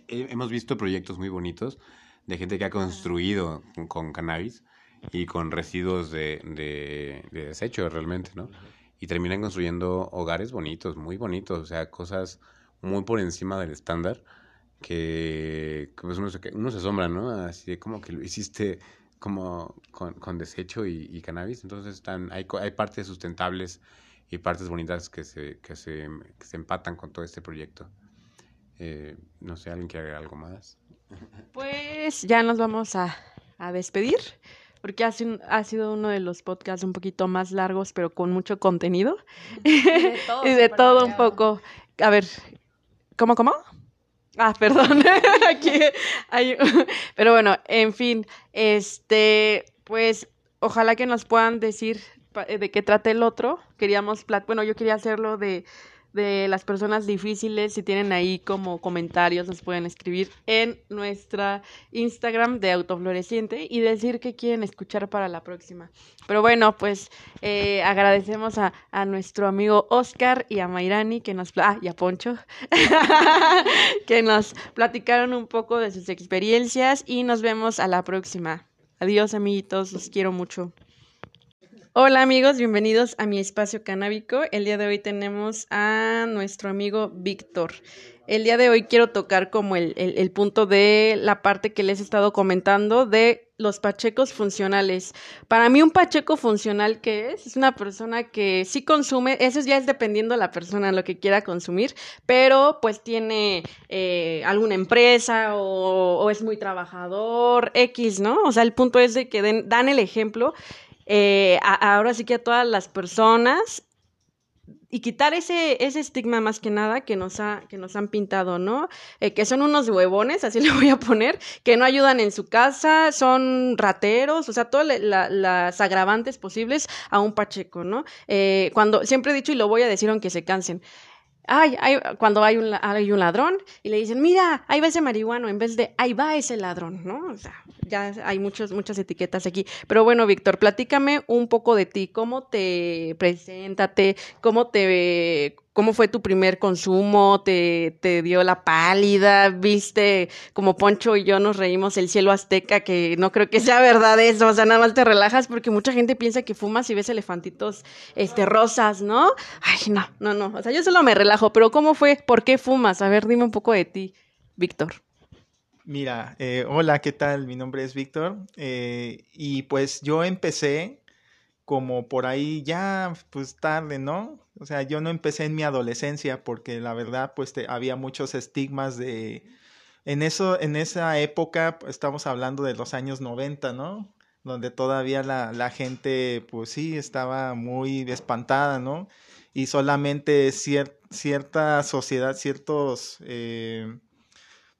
hemos visto proyectos muy bonitos de gente que ha construido con cannabis y con residuos de, de, desecho realmente, ¿no? Y terminan construyendo hogares bonitos, muy bonitos, o sea, cosas muy por encima del estándar que pues uno, se, uno se asombra, ¿no? Así de como que lo hiciste como con, con desecho y, cannabis, entonces están, hay, hay partes sustentables y partes bonitas que se, que se, que se empatan con todo este proyecto. Eh, no sé, ¿alguien quiere agregar algo más? Pues ya nos vamos a, a despedir porque ha sido, ha sido uno de los podcasts un poquito más largos, pero con mucho contenido. Y de todo, y de todo un poco. A ver, ¿cómo, cómo? Ah, perdón. Aquí hay... Pero bueno, en fin, este, pues ojalá que nos puedan decir de qué trata el otro. Queríamos, bueno, yo quería hacerlo de de las personas difíciles, si tienen ahí como comentarios, nos pueden escribir en nuestra Instagram de Autofloreciente y decir que quieren escuchar para la próxima. Pero bueno, pues eh, agradecemos a, a, nuestro amigo Oscar y a Mairani que nos, ah, y a Poncho, que nos platicaron un poco de sus experiencias y nos vemos a la próxima. Adiós amiguitos, los quiero mucho. Hola amigos, bienvenidos a mi espacio canábico. El día de hoy tenemos a nuestro amigo Víctor. El día de hoy quiero tocar como el, el, punto de la parte que les he estado comentando de los pachecos funcionales. Para mí un pacheco funcional que es, es una persona que sí consume, eso ya es dependiendo de la persona lo que quiera consumir, pero pues tiene eh, alguna empresa o, o, es muy trabajador, X, ¿no? O sea, el punto es de que dan el ejemplo eh, ahora sí que a todas las personas y quitar ese, ese estigma más que nada que nos, ha, que nos han pintado, ¿no? Eh, que son unos huevones, así le voy a poner, que no ayudan en su casa, son rateros, o sea, todas las agravantes posibles a un Pacheco, ¿no? Eh, cuando, siempre he dicho y lo voy a decir aunque se cansen, Ay, hay, cuando hay un, hay un ladrón y le dicen, mira, ahí va ese marihuano, en vez de, ahí va ese ladrón, ¿no? O sea, ya hay muchos, muchas etiquetas aquí. Pero bueno, Víctor, platícame un poco de ti, cómo te preséntate, cómo te, ¿Cómo fue tu primer consumo? ¿Te, ¿Te dio la pálida? ¿Viste como Poncho y yo nos reímos el cielo azteca? Que no creo que sea verdad eso, o sea, nada más te relajas porque mucha gente piensa que fumas y ves elefantitos este, rosas, ¿no? Ay, no, no, no, o sea, yo solo me relajo, pero ¿cómo fue? ¿Por qué fumas? A ver, dime un poco de ti, Víctor. Mira, eh, hola, ¿qué tal? Mi nombre es Víctor eh, y pues yo empecé como por ahí ya, pues tarde, ¿no? O sea, yo no empecé en mi adolescencia porque la verdad, pues había muchos estigmas de... En, eso, en esa época, pues, estamos hablando de los años 90, ¿no? Donde todavía la, la gente, pues sí, estaba muy espantada, ¿no? Y solamente cierta sociedad, ciertos... Eh,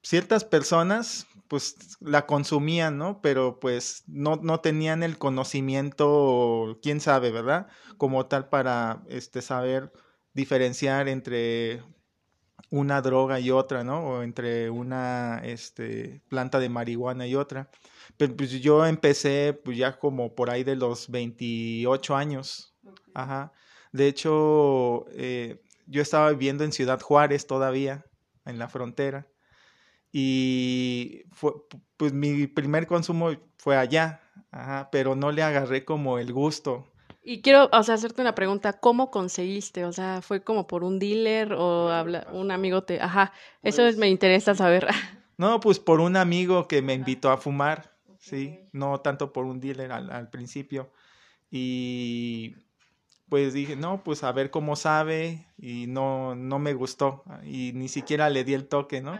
ciertas personas pues la consumían, ¿no? Pero pues no, no tenían el conocimiento, quién sabe, ¿verdad? Como tal para este, saber diferenciar entre una droga y otra, ¿no? O entre una este, planta de marihuana y otra. Pero pues yo empecé pues ya como por ahí de los 28 años. Ajá. De hecho, eh, yo estaba viviendo en Ciudad Juárez todavía, en la frontera. Y fue, pues mi primer consumo fue allá, ajá, pero no le agarré como el gusto. Y quiero, o sea, hacerte una pregunta, ¿cómo conseguiste? O sea, ¿fue como por un dealer o habla, un amigo te... Ajá, eso Pues me interesa saber. No, pues por un amigo que me invitó a fumar, sí, no tanto por un dealer al, al principio. Y pues dije, no, pues a ver cómo sabe y no, no me gustó y ni siquiera le di el toque, ¿no?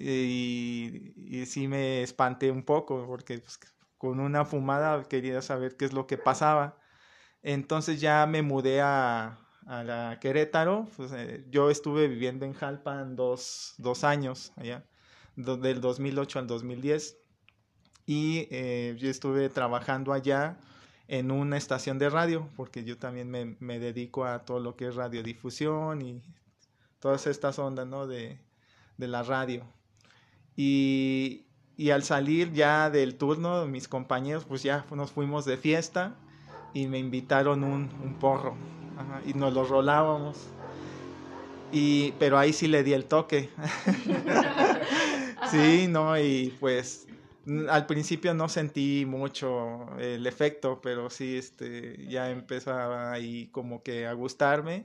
Y, sí me espanté un poco porque pues, con una fumada quería saber qué es lo que pasaba. Entonces ya me mudé a, a Querétaro, pues, eh, yo estuve viviendo en Jalpan dos, dos años allá, do- del 2008 al 2010 y eh, yo estuve trabajando allá en una estación de radio, porque yo también me, me dedico a todo lo que es radiodifusión y todas estas ondas, ¿no? De, de la radio. Y, y al salir ya del turno, mis compañeros, pues ya nos fuimos de fiesta y me invitaron un, un porro ajá, y nos lo rolábamos. Y, pero ahí sí le di el toque. sí, no, y pues al principio no sentí mucho el efecto, pero sí, este, ya empezaba ahí como que a gustarme.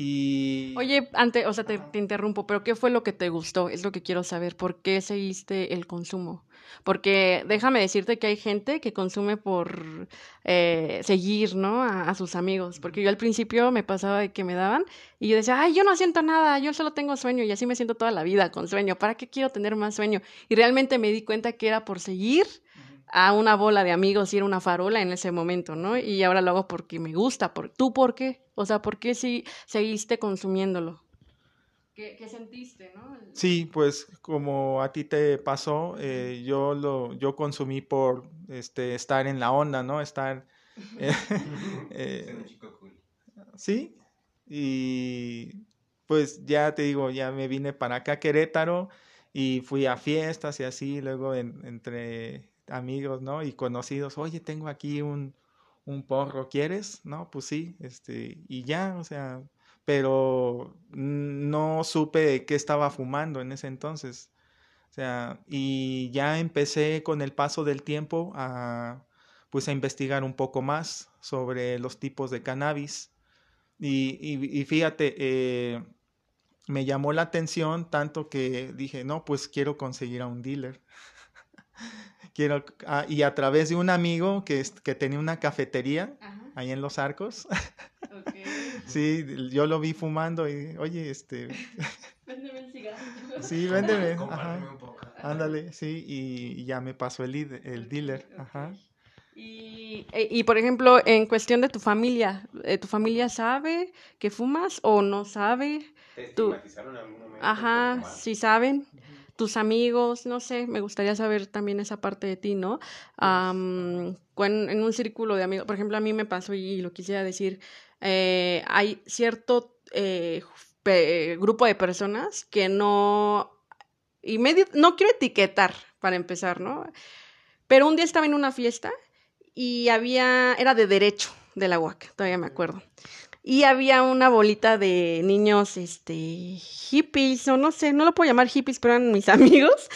Y Oye, antes, o sea, te, te interrumpo, pero ¿qué fue lo que te gustó? Es lo que quiero saber. ¿Por qué seguiste el consumo? Porque déjame decirte que hay gente que consume por eh, seguir, ¿no? A, a sus amigos. Porque yo al principio me pasaba de que me daban y yo decía, ay, yo no siento nada, yo solo tengo sueño y así me siento toda la vida con sueño. ¿Para qué quiero tener más sueño? Y realmente me di cuenta que era por seguir a una bola de amigos y era una farola en ese momento, ¿no? Y ahora lo hago porque me gusta. Por, ¿Tú por qué? O sea, ¿por qué si seguiste consumiéndolo? ¿Qué, qué sentiste, no? Sí, pues como a ti te pasó, eh, yo lo yo consumí por este estar en la onda, ¿no? Estar eh, eh, sí y pues ya te digo, ya me vine para acá a Querétaro y fui a fiestas y así, luego en- entre amigos, ¿no? Y conocidos, oye, tengo aquí un un porro, ¿quieres? No, pues sí, este y ya, o sea, pero no supe qué estaba fumando en ese entonces. O sea, y ya empecé con el paso del tiempo a pues a investigar un poco más sobre los tipos de cannabis. Y, fíjate, eh, me llamó la atención tanto que dije, no, pues quiero conseguir a un dealer. Quiero, ah, y a través de un amigo que, es- que tenía una cafetería Ajá, ahí en Los Arcos. Sí, yo lo vi fumando y, oye, este, Véndeme el cigarro. sí, véndeme, ajá, ándale, sí, y, y ya me pasó el, el dealer, ajá. Y, e- y, por ejemplo, en cuestión de tu familia, eh, ¿tu familia sabe que fumas o no sabe? Tú- Ajá, si saben. Tus amigos, no sé, me gustaría saber también esa parte de ti, ¿no? Cuan- en un círculo de amigos, por ejemplo, a mí me pasó y lo quisiera decir, eh, hay cierto eh, grupo de personas que no, y medio, no quiero etiquetar para empezar, ¿no? Pero un día estaba en una fiesta y había, era de derecho de la UAC, todavía me acuerdo. Y había una bolita de niños, este, hippies, o no sé, no lo puedo llamar hippies, pero eran mis amigos.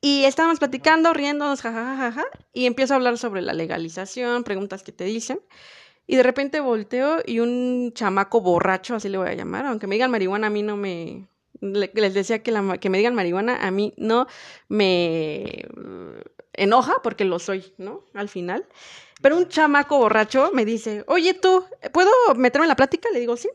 Y estábamos platicando, riéndonos, jajajaja, y empiezo a hablar sobre la legalización, preguntas que te dicen. Y de repente volteo y un chamaco borracho, así le voy a llamar, aunque me digan marihuana, a mí no me... le- Les decía que, la que me digan marihuana, a mí no me enoja, porque lo soy, ¿no? Al final. Pero un chamaco borracho me dice, oye tú, ¿puedo meterme en la plática? Le digo, sí.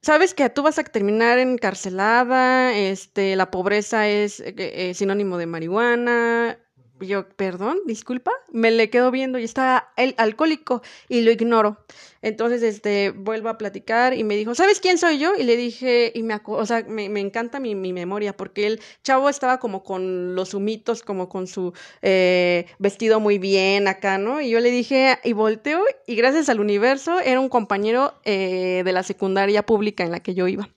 Sabes que tú vas a terminar encarcelada, este, la pobreza es eh, eh, sinónimo de marihuana. Yo, perdón, disculpa, me le quedo viendo y está el alcohólico y lo ignoro. Entonces, este, vuelvo a platicar y me dijo, ¿sabes quién soy yo? Y le dije, y me, o sea, me, encanta mi, mi memoria porque el chavo estaba como con los humitos, como con su eh, vestido muy bien acá, ¿no? Y yo le dije, y volteo, y gracias al universo, era un compañero eh, de la secundaria pública en la que yo iba.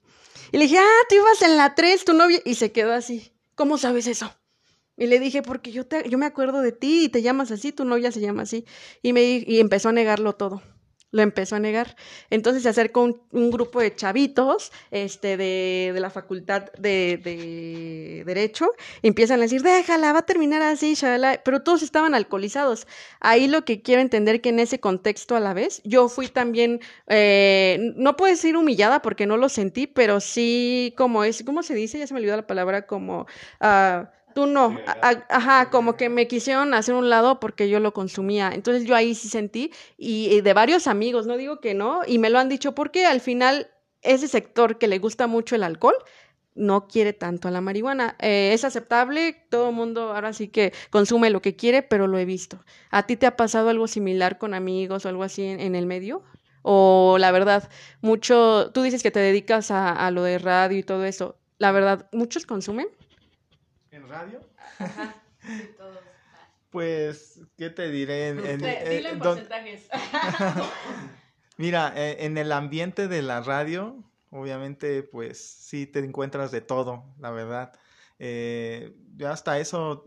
Y le dije, ah, tú ibas en la 3, tu novia. Y se quedó así. ¿Cómo sabes eso? Y le dije, porque yo, te, yo me acuerdo de ti y te llamas así, tu novia se llama así. Y, me, y empezó a negarlo todo lo empezó a negar. Entonces se acercó un, un grupo de chavitos este, de, de la facultad de, de, Derecho y empiezan a decir, déjala, va a terminar así, shalala. pero todos estaban alcoholizados. Ahí lo que quiero entender que en ese contexto a la vez, yo fui también, eh, no puedo decir humillada porque no lo sentí, pero sí como es, ¿cómo se dice? Ya se me olvidó la palabra, como... Uh, Tú no, ajá, como que me quisieron hacer un lado porque yo lo consumía. Entonces yo ahí sí sentí, y, de varios amigos, no digo que no, y me lo han dicho porque al final ese sector que le gusta mucho el alcohol no quiere tanto a la marihuana. Eh, es aceptable, todo el mundo ahora sí que consume lo que quiere, pero lo he visto. ¿A ti te ha pasado algo similar con amigos o algo así en, el medio? O la verdad, mucho, tú dices que te dedicas a, a lo de radio y todo eso. La verdad, ¿muchos consumen? En radio. Ajá, Pues, ¿qué te diré? En, en, porcentajes. Mira, eh, en el ambiente de la radio, obviamente, pues sí te encuentras de todo, la verdad. Eh, yo hasta eso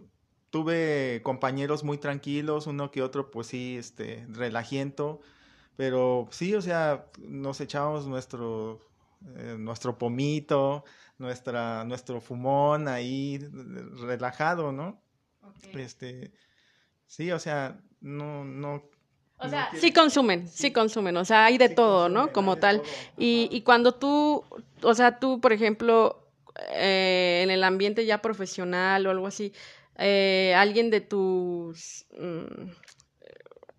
tuve compañeros muy tranquilos, uno que otro, pues sí, este, relajiento, pero sí, o sea, nos echábamos nuestro, eh, nuestro pomito, nuestra, nuestro fumón ahí relajado, ¿no? Este, sí, o sea, no, no. O sea, sí consumen, sí consumen, o sea, hay de todo, ¿no? Como tal. Y, y cuando tú, o sea, tú, por ejemplo, eh, en el ambiente ya profesional o algo así, eh, alguien de tus mm,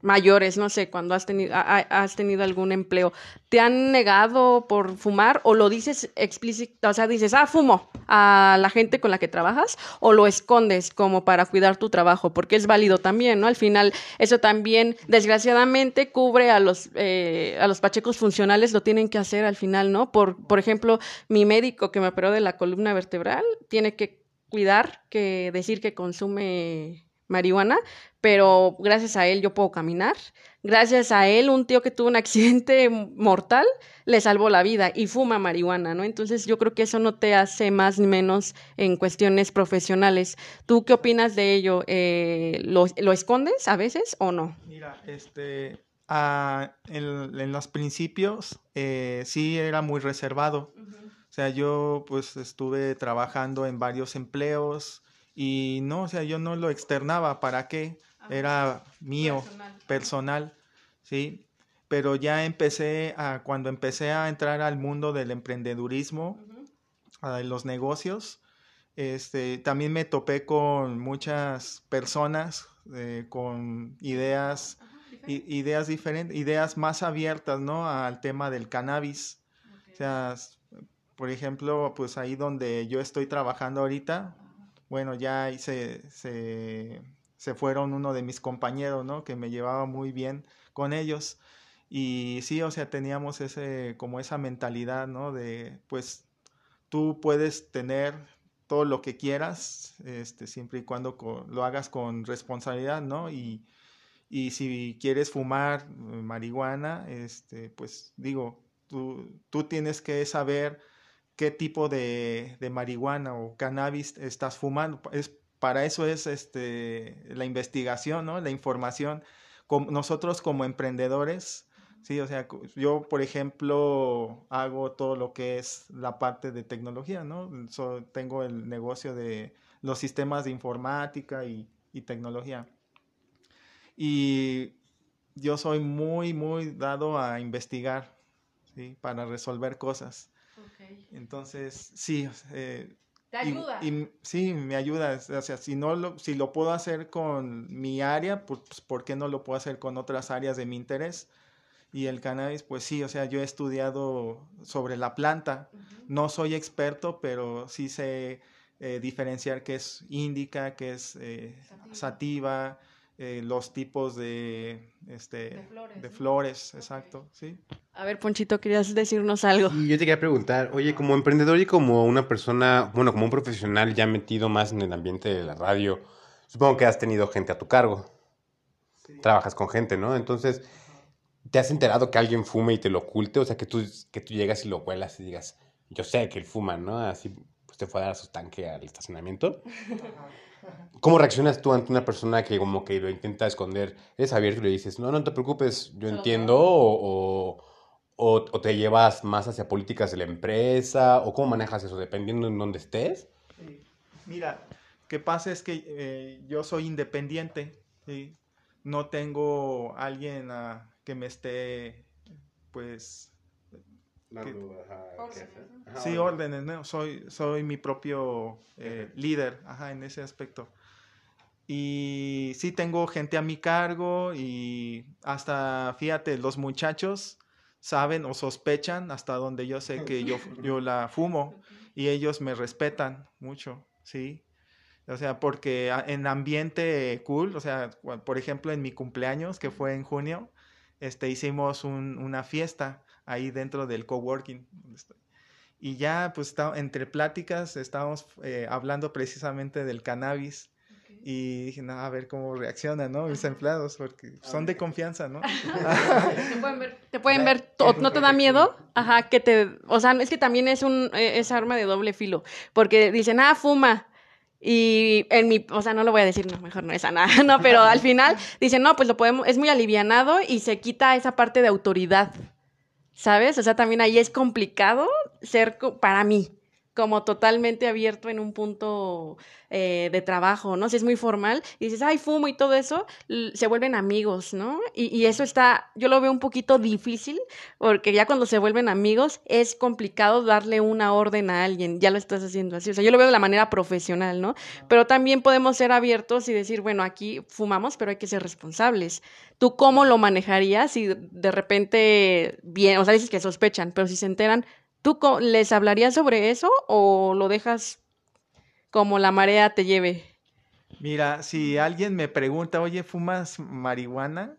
mayores, no sé, cuando has tenido, has tenido algún empleo, ¿te han negado por fumar o lo dices explícito, o sea, dices, ah, fumo a la gente con la que trabajas o lo escondes como para cuidar tu trabajo? Porque es válido también, ¿no? Al final, eso también, desgraciadamente, cubre a los, eh, a los pachecos funcionales, lo tienen que hacer al final, ¿no? Por, por ejemplo, mi médico que me operó de la columna vertebral tiene que cuidar que decir que consume marihuana, pero gracias a él yo puedo caminar. Gracias a él, un tío que tuvo un accidente mortal le salvó la vida y fuma marihuana, ¿no? Entonces yo creo que eso no te hace más ni menos en cuestiones profesionales. ¿Tú qué opinas de ello? Eh, ¿lo, escondes a veces o no? Mira, este, ah, en, los principios eh, sí era muy reservado. O sea, yo pues estuve trabajando en varios empleos, y no, o sea, yo no lo externaba, ¿para qué? Era mío, personal. ¿sí? Pero ya empecé a, cuando empecé a entrar al mundo del emprendedurismo, a los negocios, este, también me topé con muchas personas eh, con ideas, ideas diferentes, ideas más abiertas, ¿no? Al tema del cannabis. O sea, por ejemplo, pues ahí donde yo estoy trabajando ahorita, bueno, ya se, se, se, fueron uno de mis compañeros, ¿no? Que me llevaba muy bien con ellos. Y sí, o sea, teníamos ese, como esa mentalidad, ¿no? De, pues, tú puedes tener todo lo que quieras, este, siempre y cuando lo hagas con responsabilidad, ¿no? Y, y si quieres fumar eh, marihuana, este, pues digo, tú, tú tienes que saber qué tipo de, marihuana o cannabis estás fumando. Es, para eso es este, la investigación, ¿no? La información. nosotros como emprendedores, sí, o sea, yo, por ejemplo, hago todo lo que es la parte de tecnología, ¿no? tengo el negocio de los sistemas de informática y, y tecnología. Y yo soy muy, muy dado a investigar, ¿sí? Para resolver cosas. Entonces, sí. Eh, ¿Te ayuda? Y, sí, me ayuda. O sea, si, no lo, si lo puedo hacer con mi área, pues, pues, ¿por qué no lo puedo hacer con otras áreas de mi interés? Y el cannabis, pues sí, o sea, yo he estudiado sobre la planta. No soy experto, pero sí sé eh, diferenciar qué es índica, qué es eh, sativa eh, los tipos de, este, de flores, exacto, sí. A ver, Ponchito, querías decirnos algo. Y yo te quería preguntar, oye, como emprendedor y como una persona, bueno, como un profesional ya metido más en el ambiente de la radio, supongo que has tenido gente a tu cargo. Trabajas con gente, ¿no? Entonces, ¿te has enterado que alguien fume y te lo oculte? O sea, que tú, que tú llegas y lo huelas y digas, yo sé que él fuma, ¿no? Así pues te fue a dar su tanque al estacionamiento. ¿Cómo reaccionas tú ante una persona que como que lo intenta esconder? ¿Eres abierto y le dices, no, no te preocupes, yo entiendo? O, o, o, te llevas más hacia políticas de la empresa? ¿O cómo manejas eso, dependiendo en dónde estés? Mira, que pasa es que eh, yo soy independiente, ¿sí? no tengo alguien a, que me esté, pues... sí, órdenes, ¿no? Soy, soy mi propio eh, líder, ajá, en ese aspecto. Y sí tengo gente a mi cargo y hasta, fíjate, los muchachos saben o sospechan hasta donde yo sé que yo, yo la fumo y ellos me respetan mucho, ¿sí? O sea, porque en ambiente cool, o sea, por ejemplo, en mi cumpleaños, que fue en junio, este, hicimos un, una fiesta ahí dentro del coworking. Y ya, pues, entre pláticas, estábamos eh, hablando precisamente del cannabis. Y dije, no, a ver cómo reaccionan, ¿no? Mis empleados, porque son de confianza, ¿no? te pueden ver, te pueden ver ¿no te da miedo? Ajá, que te, o sea, es que también es un, e, es arma de doble filo, porque dicen, ah, fuma, y en mi, o sea, no lo voy a decir, no, mejor no es a nada, no, pero al final dicen, no, pues lo podemos, es muy alivianado y se quita esa parte de autoridad, ¿sabes? O sea, también ahí es complicado ser, para mí, como totalmente abierto en un punto eh, de trabajo, ¿no? Si es muy formal y dices, ay, fumo y todo eso, se vuelven amigos, ¿no? Y, eso está, yo lo veo un poquito difícil, porque ya cuando se vuelven amigos es complicado darle una orden a alguien, ya lo estás haciendo así, o sea, yo lo veo de la manera profesional, ¿no? Pero también podemos ser abiertos y decir, bueno, aquí fumamos, pero hay que ser responsables. ¿Tú cómo lo manejarías si de repente, bien, o sea, dices que sospechan, pero si se enteran, ¿Tú les hablarías sobre eso o lo dejas como la marea te lleve? Mira, si alguien me pregunta, oye, ¿fumas marihuana?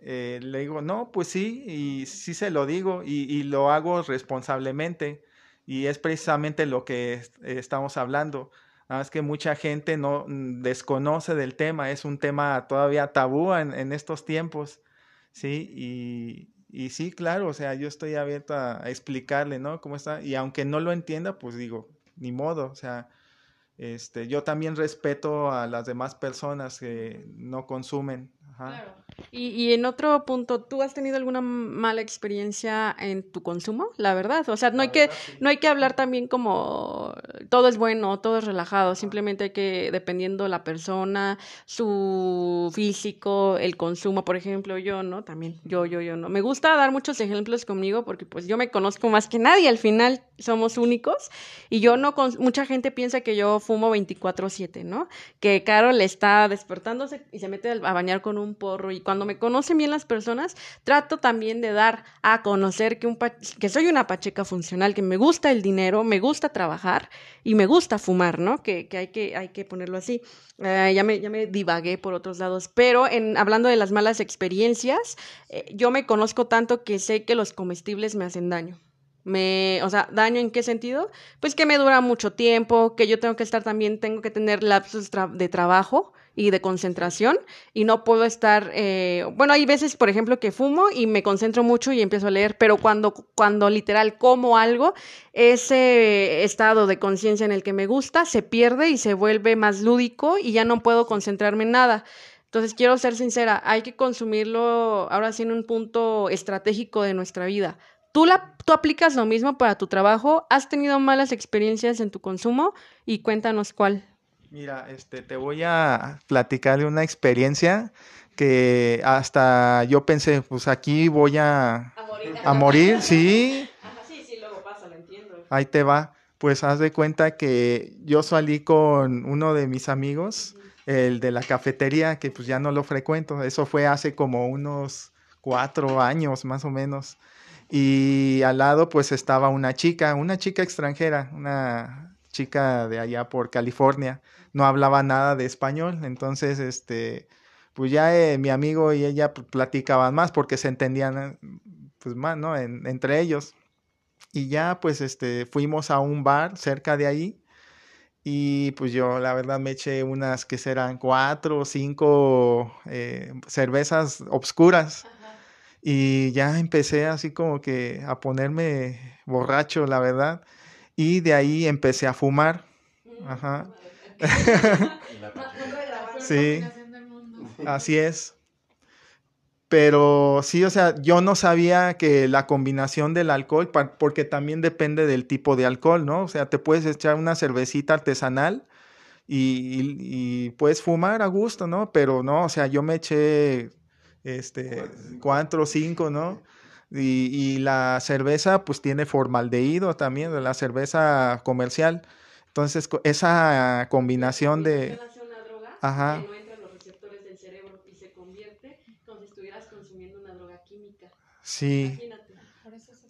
Eh, le digo, no, pues sí, y sí se lo digo, y, lo hago responsablemente. Y es precisamente lo que estamos hablando. Nada más que mucha gente no mm, desconoce del tema, es un tema todavía tabú en, en estos tiempos, ¿sí? Y, y sí, claro, o sea, yo estoy abierto a, explicarle, ¿no? Cómo está. Y aunque no lo entienda, pues digo, ni modo, o sea, este, yo también respeto a las demás personas que no consumen. Claro. Y, y, en otro punto, ¿tú has tenido alguna mala experiencia en tu consumo? La verdad, o sea, no hay que no hay que hablar también como todo es bueno, todo es relajado, simplemente hay que dependiendo la persona, su físico, el consumo, por ejemplo, yo, ¿no? También yo yo yo no. Me gusta dar muchos ejemplos conmigo porque pues yo me conozco más que nadie, al final somos únicos y yo no con mucha gente piensa que yo fumo 24/7, ¿no? Que Carol está despertándose y se mete a bañar con un porro y cuando me conocen bien las personas, trato también de dar a conocer que, un que soy una pacheca funcional, que me gusta el dinero, me gusta trabajar y me gusta fumar, ¿no? Que, hay, que hay que ponerlo así. Eh, ya, me, ya me divagué por otros lados, pero en, hablando de las malas experiencias, eh, yo me conozco tanto que sé que los comestibles me hacen daño. Me, o sea, daño en qué sentido? Pues que me dura mucho tiempo, que yo tengo que estar también, tengo que tener lapsos de trabajo y de concentración y no puedo estar, eh, bueno, hay veces, por ejemplo, que fumo y me concentro mucho y empiezo a leer, pero cuando, cuando literal como algo, ese estado de conciencia en el que me gusta se pierde y se vuelve más lúdico y ya no puedo concentrarme en nada. Entonces, quiero ser sincera, hay que consumirlo ahora sí en un punto estratégico de nuestra vida. ¿Tú, la, ¿Tú aplicas lo mismo para tu trabajo? ¿Has tenido malas experiencias en tu consumo? Y cuéntanos cuál. Mira, este, te voy a platicar de una experiencia que hasta yo pensé, pues aquí voy a, a morir, sí. sí, sí, luego pasa, lo entiendo. Ahí te va. Pues haz de cuenta que yo salí con uno de mis amigos, el de la cafetería, que pues ya no lo frecuento. Eso fue hace como unos cuatro años más o menos. Y al lado pues estaba una chica, una chica extranjera, una chica de allá por California no hablaba nada de español, entonces, este, pues ya eh, mi amigo y ella platicaban más porque se entendían, pues más, ¿no? entre ellos. Y ya, pues, este, fuimos a un bar cerca de ahí y pues yo, la verdad, me eché unas que serán cuatro o cinco eh, cervezas obscuras. y ya empecé así como que a ponerme borracho, la verdad, y de ahí empecé a fumar. Ajá. sí, así es. Pero sí, o sea, yo no sabía que la combinación del alcohol, porque también depende del tipo de alcohol, ¿no? O sea, te puedes echar una cervecita artesanal y, puedes fumar a gusto, ¿no? Pero no, o sea, yo me eché este, cuatro o cinco, ¿no? Y, y, la cerveza pues tiene formaldehído también, la cerveza comercial. Entonces, esa combinación de... Ajá. Sí.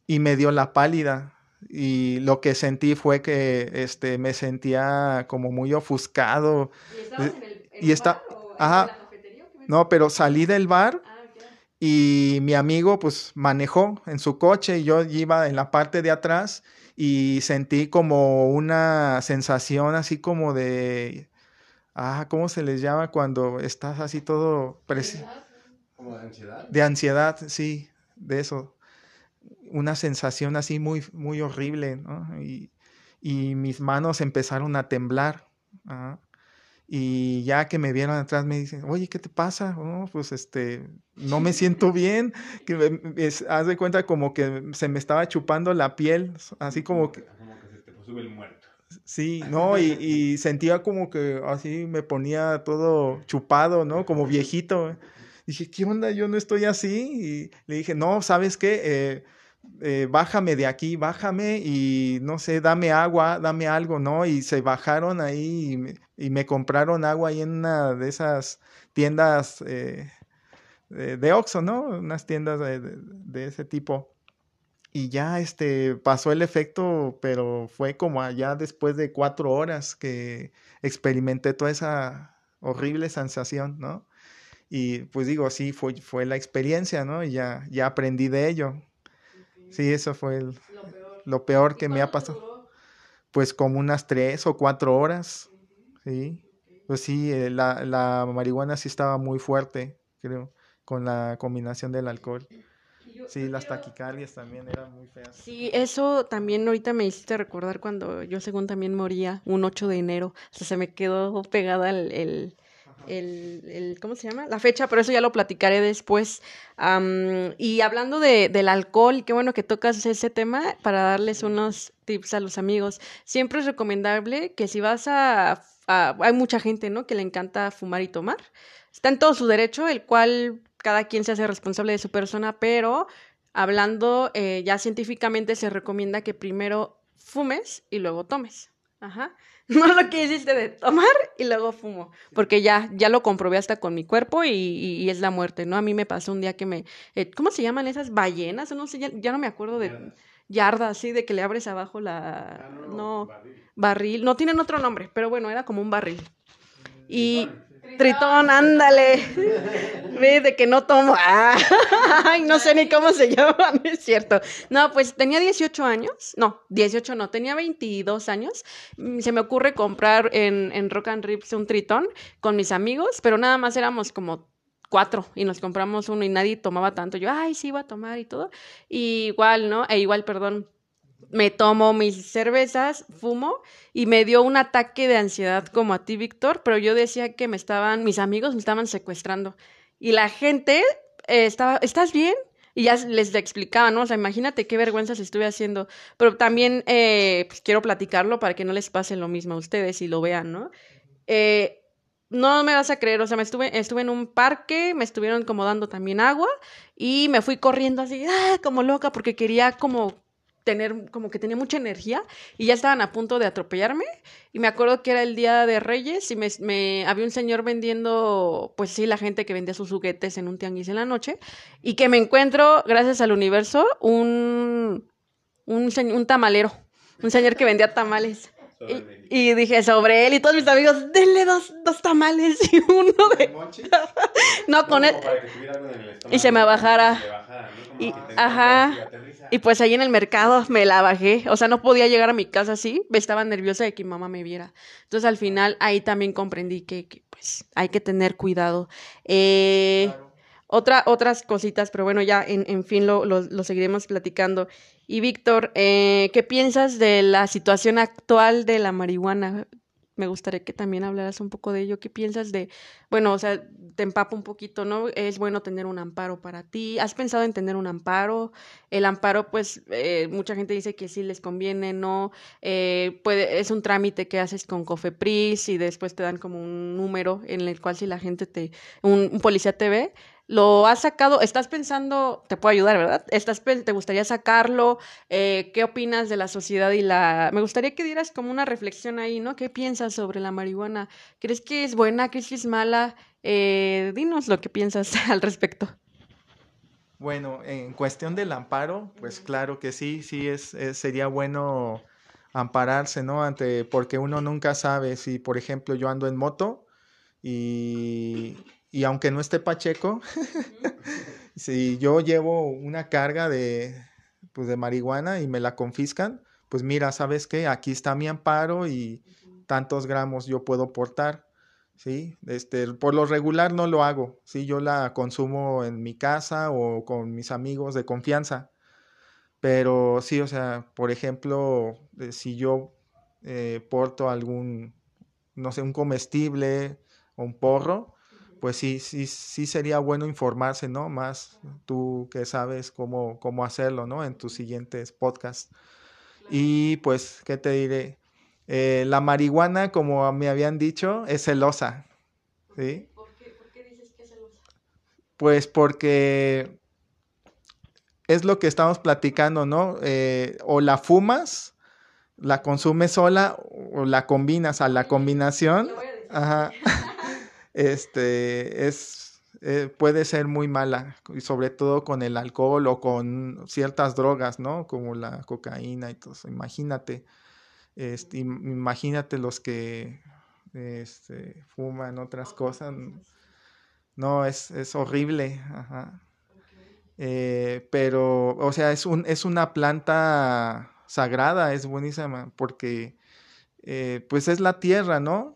Y me dio la pálida. Y lo que sentí fue que este, me sentía como muy ofuscado. ¿Y está, ajá, No, pero salí del bar ah, y mi amigo pues manejó en su coche y yo iba en la parte de atrás y sentí como una sensación así como de, ah, ¿cómo se les llama cuando estás así todo... ¿Como de ansiedad? De ansiedad, sí de eso, una sensación así muy, muy horrible, ¿no? Y, mis manos empezaron a temblar. Y ya que me vieron atrás me dicen, oye, ¿qué te pasa? pues este, no me siento bien. Que haz de cuenta como que se me estaba chupando la piel, así como que... Como que se te sube el muerto. Sí, no, y, y, sentía como que así me ponía todo chupado, ¿no? Como viejito. Dije, ¿qué onda? Yo no estoy así. Y le dije, no, ¿sabes qué? Eh, eh, bájame de aquí, bájame y no sé, dame agua, dame algo, ¿no? Y se bajaron ahí y me, compraron agua ahí en una de esas tiendas eh, de, Oxxo, ¿no? Unas tiendas de, de, ese tipo. Y ya este pasó el efecto, pero fue como allá después de cuatro horas que experimenté toda esa horrible sensación, ¿no? Y pues digo, sí, fue, fue la experiencia, ¿no? Y ya, ya aprendí de ello. Sí, eso fue lo peor, que me ha pasado. Pues como unas tres o cuatro horas. Sí. Pues sí, eh, la, la marihuana sí estaba muy fuerte, creo, con la combinación del alcohol. Sí, las taquicardias también eran muy feas. Sí, eso también ahorita me hiciste recordar cuando yo según también moría un 8 de enero. O sea, se me quedó pegada el, el, el, ¿cómo se llama? La fecha, pero eso ya lo platicaré después. y hablando de, del alcohol, qué bueno que tocas ese tema para darles unos tips a los amigos. Siempre es recomendable que si vas a, hay mucha gente, ¿no? Que le encanta fumar y tomar. Está en todo su derecho, el cual cada quien se hace responsable de su persona, pero hablando eh, ya científicamente se recomienda que primero fumes y luego tomes. Ajá. No lo que hiciste de tomar y luego fumo, porque ya, ya lo comprobé hasta con mi cuerpo y, y, es la muerte, ¿no? A mí me pasó un día que me, eh, ¿cómo se llaman esas ballenas? No sé, ya, no me acuerdo de yarda, así, de que le abres abajo la, ah, no, barril. no tienen otro nombre, pero bueno, era como un barril. Y, Tritón, ándale. Ve de que no tomo. ay, no sé ni cómo se llama, no es cierto. No, pues tenía 18 años. No, 18 no, tenía 22 años. Mm, se me ocurre comprar en, en Rock and Rips un Tritón con mis amigos, pero nada más éramos como cuatro y nos compramos uno y nadie tomaba tanto. Yo, ay, sí, iba a tomar y todo. Y igual, ¿no? E igual, perdón, me tomo mis cervezas, fumo y me dio un ataque de ansiedad como a ti, Víctor, pero yo decía que me estaban, mis amigos me estaban secuestrando y la gente eh, estaba, ¿estás bien? Y ya les explicaba, ¿no? O sea, imagínate qué vergüenzas estuve haciendo. Pero también eh, pues, quiero platicarlo para que no les pase lo mismo a ustedes y lo vean, ¿no? Eh, no me vas a creer, o sea, me estuve, estuve en un parque, me estuvieron como dando también agua y me fui corriendo así, ¡ah! como loca, porque quería como tener, como que tenía mucha energía y ya estaban a punto de atropellarme. Y me acuerdo que era el día de Reyes y me, había un señor vendiendo, pues sí, la gente que vendía sus juguetes en un tianguis en la noche. Y que me encuentro, gracias al universo, un, un, un tamalero, un señor que vendía tamales. Y, dije sobre él y todos mis amigos, denle dos, dos tamales y uno de... no, con él. Y se me bajara. Y, ajá. Y pues ahí en el mercado me la bajé. O sea, no podía llegar a mi casa así. Estaba nerviosa de que mi mamá me viera. Entonces al final ahí también comprendí que, pues hay que tener cuidado. Eh, Otra, otras cositas, pero bueno, ya en, en fin lo, lo, seguiremos platicando. Y Víctor, eh, ¿qué piensas de la situación actual de la marihuana? me gustaría que también hablaras un poco de ello. ¿Qué piensas de, bueno, o sea, te empapo un poquito, ¿no? Es bueno tener un amparo para ti. ¿Has pensado en tener un amparo? El amparo, pues, eh, mucha gente dice que sí les conviene, ¿no? Eh, puede, es un trámite que haces con Cofepris y después te dan como un número en el cual si la gente te, un policía te ve, lo has sacado, estás pensando, te puedo ayudar, ¿verdad? ¿Estás, ¿Te gustaría sacarlo? Eh, ¿Qué opinas de la sociedad y la... Me gustaría que dieras como una reflexión ahí, ¿no? ¿Qué piensas sobre la marihuana? ¿Crees que es buena? ¿Crees que es mala? Eh, dinos lo que piensas al respecto. Bueno, en cuestión del amparo, pues claro que sí, sí es, es, sería bueno ampararse, ¿no? Ante, porque uno nunca sabe si, por ejemplo, yo ando en moto y y aunque no esté Pacheco, si yo llevo una carga de, pues de marihuana y me la confiscan, pues mira, ¿sabes qué? Aquí está mi amparo y tantos gramos yo puedo portar, ¿sí? Este, por lo regular no lo hago, ¿sí? Yo la consumo en mi casa o con mis amigos de confianza, pero sí, o sea, por ejemplo, eh, si yo eh, porto algún, no sé, un comestible o un porro, pues sí, sí, sí sería bueno informarse, ¿no? Más tú que sabes cómo, cómo hacerlo, ¿no? En tus siguientes podcasts. Y pues, ¿qué te diré? Eh, la marihuana, como me habían dicho, es celosa. ¿sí? ¿Por, qué, ¿Por qué dices que es celosa? Pues porque es lo que estamos platicando, ¿no? Eh, o la fumas, la consumes sola o la combinas a la combinación. Ajá. este, es, eh, puede ser muy mala, y sobre todo con el alcohol o con ciertas drogas, ¿no? Como la cocaína y todo eso. Imagínate, este, imagínate los que este, fuman otras cosas. No, es, es horrible. Eh, pero, o sea, es, un, es una planta sagrada, es buenísima, porque eh, pues es la tierra, ¿no?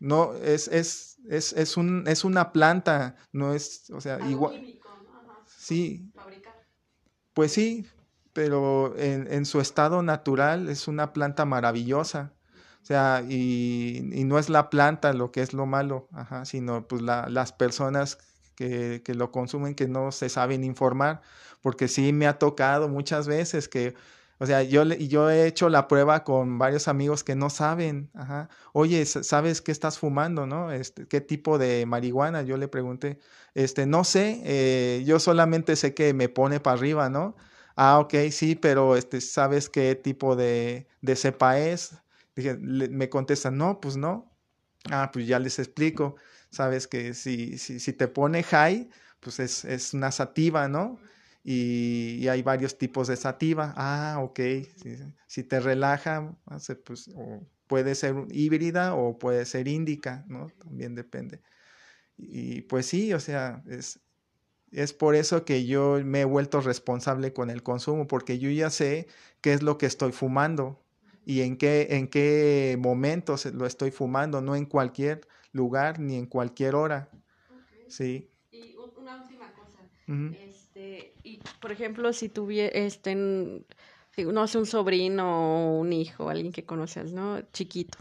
No, es, es, es, es, un, es una planta, no es, o sea, igual. Químico, ¿no? Ajá. Sí. Fabricar. Pues sí, pero en, en, su estado natural es una planta maravillosa. O sea, y, y, no es la planta lo que es lo malo, ajá, sino pues la, las personas que, que, lo consumen que no se saben informar, porque sí me ha tocado muchas veces que o sea, yo, yo he hecho la prueba con varios amigos que no saben, ajá. Oye, ¿sabes qué estás fumando, no? Este, ¿Qué tipo de marihuana? Yo le pregunté, este, no sé, eh, yo solamente sé que me pone para arriba, ¿no? Ah, ok, sí, pero este, ¿sabes qué tipo de, de cepa es? Dije, me contestan, no, pues no. Ah, pues ya les explico. Sabes que si, si, si te pone high, pues es, es una sativa, ¿no? Y, y, hay varios tipos de sativa. Ah, ok. Si, si te relaja, pues, o puede ser híbrida o puede ser índica, ¿no? También depende. Y pues sí, o sea, es, es por eso que yo me he vuelto responsable con el consumo, porque yo ya sé qué es lo que estoy fumando y en qué, en qué momento lo estoy fumando, no en cualquier lugar ni en cualquier hora. Okay. Sí. Y una última cosa. Uh -huh. Este, y por ejemplo, si tuviera, este, no sé, un sobrino o un hijo, alguien que conoces, ¿no? Chiquito.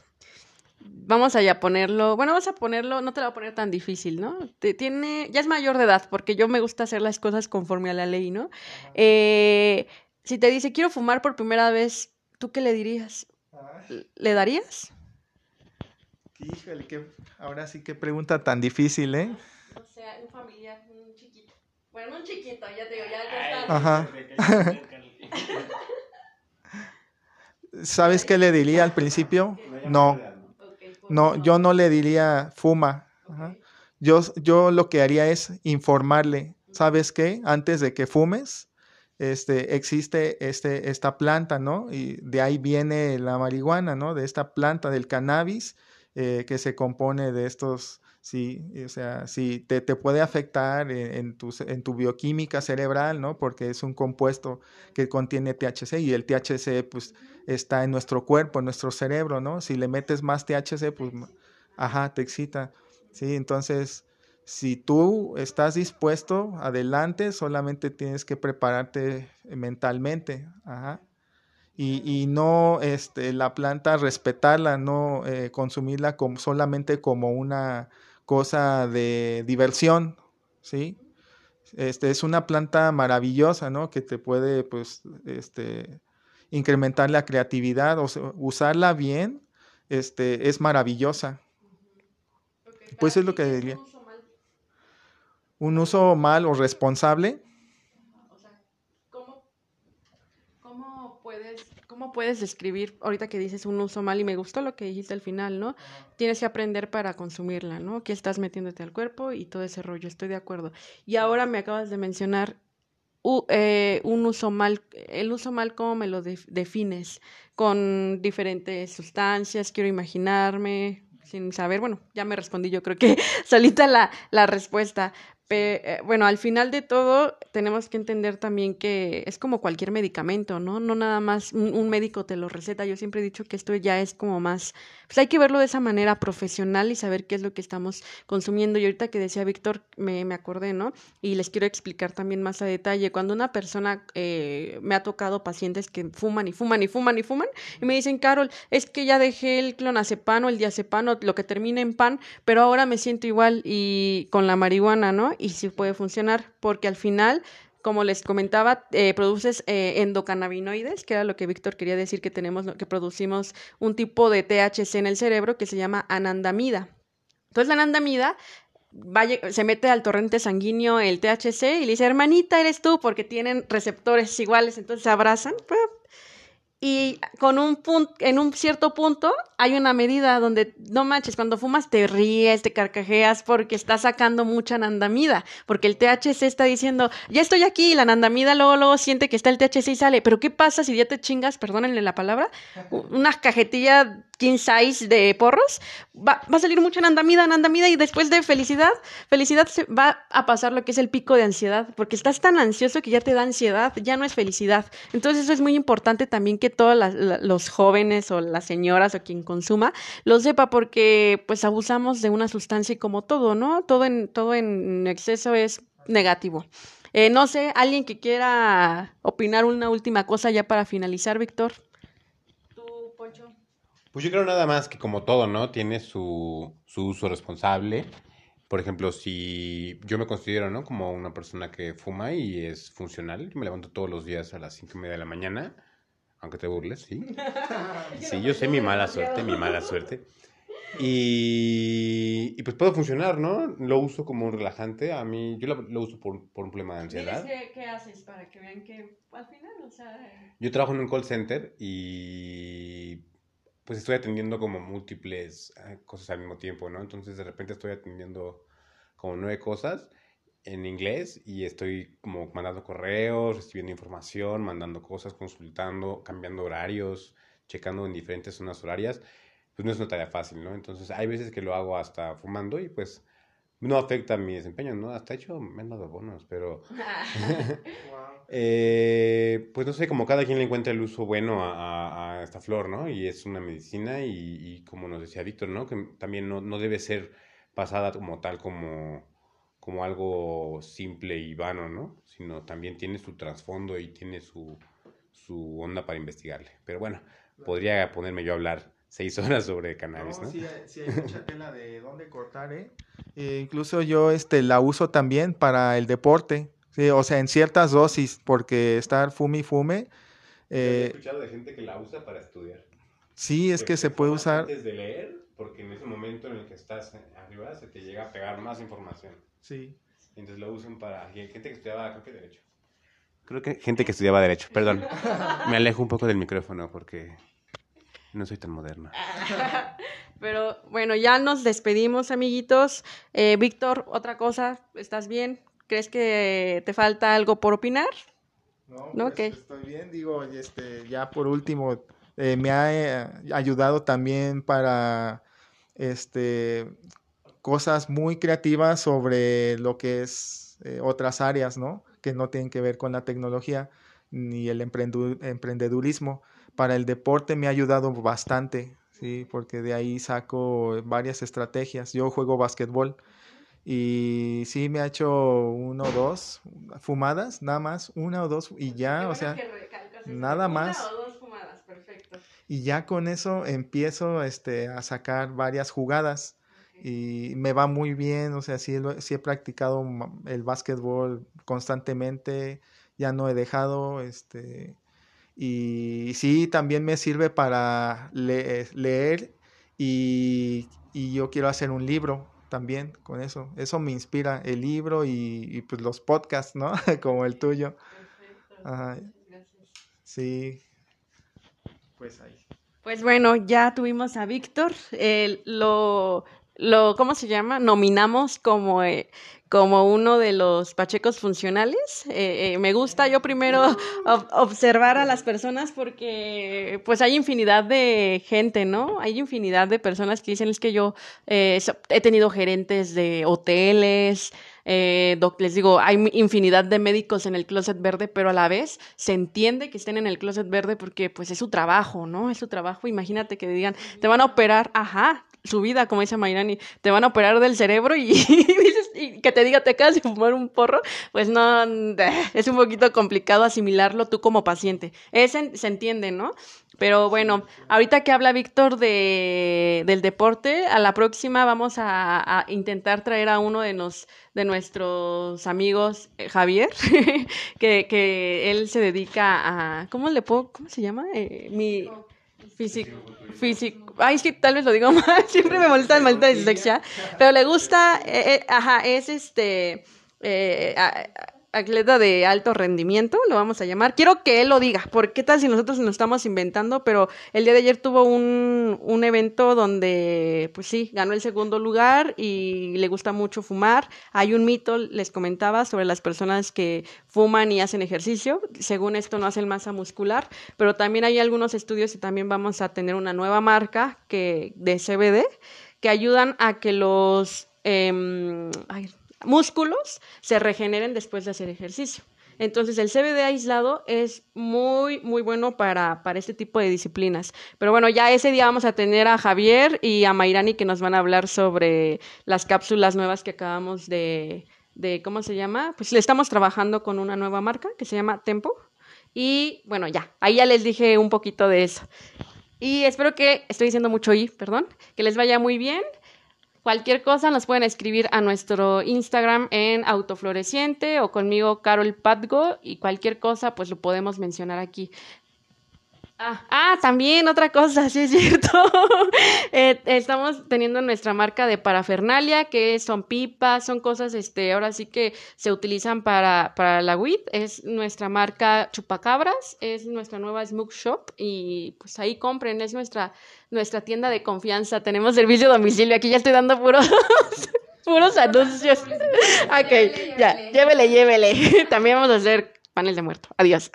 Vamos allá a ponerlo, bueno, vamos a ponerlo, no te lo voy a poner tan difícil, ¿no? Te, tiene, ya es mayor de edad, porque yo me gusta hacer las cosas conforme a la ley, ¿no? Eh, si te dice, quiero fumar por primera vez, ¿tú qué le dirías? ¿Le darías? Híjole, que ahora sí que pregunta tan difícil, ¿eh? O sea, un familiar, un chiquito. Bueno, un chiquito, ya te digo, ya, ya está. Ajá. ¿Sabes qué le diría al principio? No. No, yo no le diría fuma. Ajá. Yo, yo lo que haría es informarle. ¿Sabes qué? Antes de que fumes, este, existe este, esta planta, ¿no? Y de ahí viene la marihuana, ¿no? De esta planta del cannabis eh, que se compone de estos, sí, o sea, sí, te, te puede afectar en, en, tu, en tu bioquímica cerebral, ¿no? Porque es un compuesto que contiene THC y el THC, pues, está en nuestro cuerpo, en nuestro cerebro, ¿no? Si le metes más THC, pues, ajá, te excita, ¿sí? Entonces, Si tú estás dispuesto, adelante, solamente tienes que prepararte mentalmente. Ajá. Y, y, no este, la planta respetarla, no eh, consumirla como, solamente como una cosa de diversión, ¿sí? Este, es una planta maravillosa, ¿no? Que te puede, pues, este, incrementar la creatividad, o sea, usarla bien, este, es maravillosa. Pues es lo que diría. Un uso mal o responsable. ¿Cómo puedes describir, ahorita que dices un uso mal, y me gustó lo que dijiste al final, ¿no? Tienes que aprender para consumirla, ¿no? ¿Qué estás metiéndote al cuerpo y todo ese rollo? Estoy de acuerdo. Y ahora me acabas de mencionar eh, un uso mal, el uso mal, ¿cómo me lo defines? Con diferentes sustancias, quiero imaginarme, sin saber, bueno, ya me respondí yo creo que solita la, la respuesta, bueno, al final de todo tenemos que entender también que es como cualquier medicamento, ¿no? No nada más un, médico te lo receta. Yo siempre he dicho que esto ya es como más, pues hay que verlo de esa manera profesional y saber qué es lo que estamos consumiendo. Y ahorita que decía Víctor, me, me acordé, ¿no? Y les quiero explicar también más a detalle. Cuando una persona, eh, me ha tocado pacientes que fuman y fuman y fuman y fuman, y me dicen, Carol, es que ya dejé el clonazepano, el diazepano, lo que termina en pan, pero ahora me siento igual y con la marihuana, ¿no? Y sí puede funcionar, porque al final, como les comentaba, eh, produces eh, endocannabinoides, que era lo que Víctor quería decir que tenemos, que producimos un tipo de THC en el cerebro que se llama anandamida. Entonces la anandamida se mete al torrente sanguíneo el THC y le dice, hermanita, eres tú, porque tienen receptores iguales, entonces se abrazan y con un punto, en un cierto punto hay una medida donde no manches, cuando fumas te ríes, te carcajeas porque estás sacando mucha nandamida, porque el THC está diciendo, ya estoy aquí, y la nandamida luego, luego siente que está el THC y sale, pero ¿qué pasa si ya te chingas, perdónenle la palabra, una cajetilla king size de porros, va, va a salir mucha nandamida, nandamida y después de felicidad, felicidad se va a pasar lo que es el pico de ansiedad, porque estás tan ansioso que ya te da ansiedad, ya no es felicidad. Entonces eso es muy importante también que todos los jóvenes o las señoras o quien consuma lo sepa porque pues abusamos de una sustancia y como todo, ¿no? Todo en, todo en exceso es negativo. Eh, no sé, alguien que quiera opinar una última cosa ya para finalizar, Víctor. Pues yo creo nada más que como todo, ¿no? Tiene su, su uso responsable. Por ejemplo, si yo me considero, ¿no? Como una persona que fuma y es funcional, yo me levanto todos los días a las cinco y media de la mañana, aunque te burles, sí. Sí, yo sé mi mala suerte, mi mala suerte. Y, y, pues puedo funcionar, ¿no? Lo uso como un relajante. A mí, yo lo, uso por, por, un problema de ansiedad. Qué, qué, haces para que vean que al final, o sea... Yo trabajo en un call center y pues estoy atendiendo como múltiples eh, cosas al mismo tiempo, ¿no? Entonces de repente estoy atendiendo como nueve cosas en inglés y estoy como mandando correos, recibiendo información, mandando cosas, consultando, cambiando horarios, checando en diferentes zonas horarias. Pues no es una tarea fácil, ¿no? Entonces hay veces que lo hago hasta fumando y pues no afecta mi desempeño, ¿no? Hasta hecho me han dado bonos, pero... eh, pues no sé, como cada quien le encuentra el uso bueno a, a, esta flor, ¿no? Y es una medicina y, y como nos decía Víctor, ¿no? Que también no, no, debe ser pasada como tal, como, como algo simple y vano, ¿no? Sino también tiene su trasfondo y tiene su, su onda para investigarle. Pero bueno, podría ponerme yo a hablar seis horas sobre cannabis, ¿no? Sí, sí, hay mucha tela de dónde cortar, ¿eh? ¿eh? incluso yo este, la uso también para el deporte, ¿sí? o sea, en ciertas dosis, porque estar fume y fume. Eh, he escuchado de gente que la usa para estudiar. Sí, es que, se puede usar. Antes de leer, porque en ese momento en el que estás arriba se te llega a pegar más información. Sí. Entonces lo usan para gente que estudiaba, creo que Derecho. Creo que gente que estudiaba Derecho, perdón. Me alejo un poco del micrófono porque no soy tan moderna. Pero bueno, ya nos despedimos, amiguitos. Eh, Víctor, otra cosa, ¿estás bien? ¿Crees que te falta algo por opinar? No, pues, estoy bien. Digo, este, ya por último, eh, me ha eh, ayudado también para este, cosas muy creativas sobre lo que es otras áreas, ¿no? Que no tienen que ver con la tecnología ni el emprendedurismo para el deporte me ha ayudado bastante, ¿sí? porque de ahí saco varias estrategias. Yo juego básquetbol Y sí, me ha hecho uno o dos fumadas, nada más, una o dos y ya, o sea, nada más. Y ya con eso empiezo este, a sacar varias jugadas y me va muy bien, o sea, sí, sí he practicado el básquetbol constantemente, ya no he dejado, este, y sí, también me sirve para leer y, y yo quiero hacer un libro también con eso. Eso me inspira, el libro y, pues los podcasts, ¿no? Como el tuyo. Perfecto. Sí. Pues ahí. Pues bueno, ya tuvimos a Víctor. lo, lo, ¿cómo se llama? Nominamos como, eh, como uno de los pachecos funcionales. Eh, eh, me gusta yo primero observar a las personas porque pues hay infinidad de gente, ¿no? Hay infinidad de personas que dicen es que yo he tenido gerentes de hoteles, les digo, hay infinidad de médicos en el closet verde, pero a la vez se entiende que estén en el closet verde porque pues es su trabajo, ¿no? Es su trabajo. Imagínate que digan, te van a operar, ajá, su vida, como dice Mayrani, te van a operar del cerebro y, y, que te diga te acabas de fumar un porro, pues no, es un poquito complicado asimilarlo tú como paciente. Ese se entiende, ¿no? Pero bueno, ahorita que habla Víctor de, del deporte, a la próxima vamos a, intentar traer a uno de, nos, de nuestros amigos, eh, Javier, que, que él se dedica a, ¿cómo le puedo, cómo se llama? Eh, mi físico, físico, ay, es que tal vez lo digo mal, siempre me molesta el maldita dislexia, pero le gusta, eh, eh, ajá, es este, eh, atleta de alto rendimiento, lo vamos a llamar. Quiero que él lo diga, porque qué tal si nosotros nos estamos inventando, pero el día de ayer tuvo un, un evento donde, pues sí, ganó el segundo lugar y le gusta mucho fumar. Hay un mito, les comentaba, sobre las personas que fuman y hacen ejercicio. Según esto no hacen masa muscular, pero también hay algunos estudios y también vamos a tener una nueva marca que, de CBD que ayudan a que los... Eh, músculos se regeneren después de hacer ejercicio. Entonces el CBD aislado es muy, muy bueno para, para este tipo de disciplinas. Pero bueno, ya ese día vamos a tener a Javier y a Mayrani que nos van a hablar sobre las cápsulas nuevas que acabamos de, de, ¿cómo se llama? Pues le estamos trabajando con una nueva marca que se llama Tempo. Y bueno, ya, ahí ya les dije un poquito de eso. Y espero que, estoy diciendo mucho y, perdón, que les vaya muy bien. Cualquier cosa nos pueden escribir a nuestro Instagram en Autofloreciente o conmigo Carol Patgo y cualquier cosa pues lo podemos mencionar aquí. Ah, ah, también otra cosa, sí es cierto. Eh, estamos teniendo nuestra marca de parafernalia, que son pipas, son cosas, este, ahora sí que se utilizan para, para la WIT. Es nuestra marca Chupacabras, es nuestra nueva Smoke Shop y pues ahí compren, es nuestra, nuestra tienda de confianza. Tenemos servicio de domicilio, aquí ya estoy dando puros, puros anuncios. ok, ya, llévele, llévele. También vamos a hacer panel de muerto. Adiós.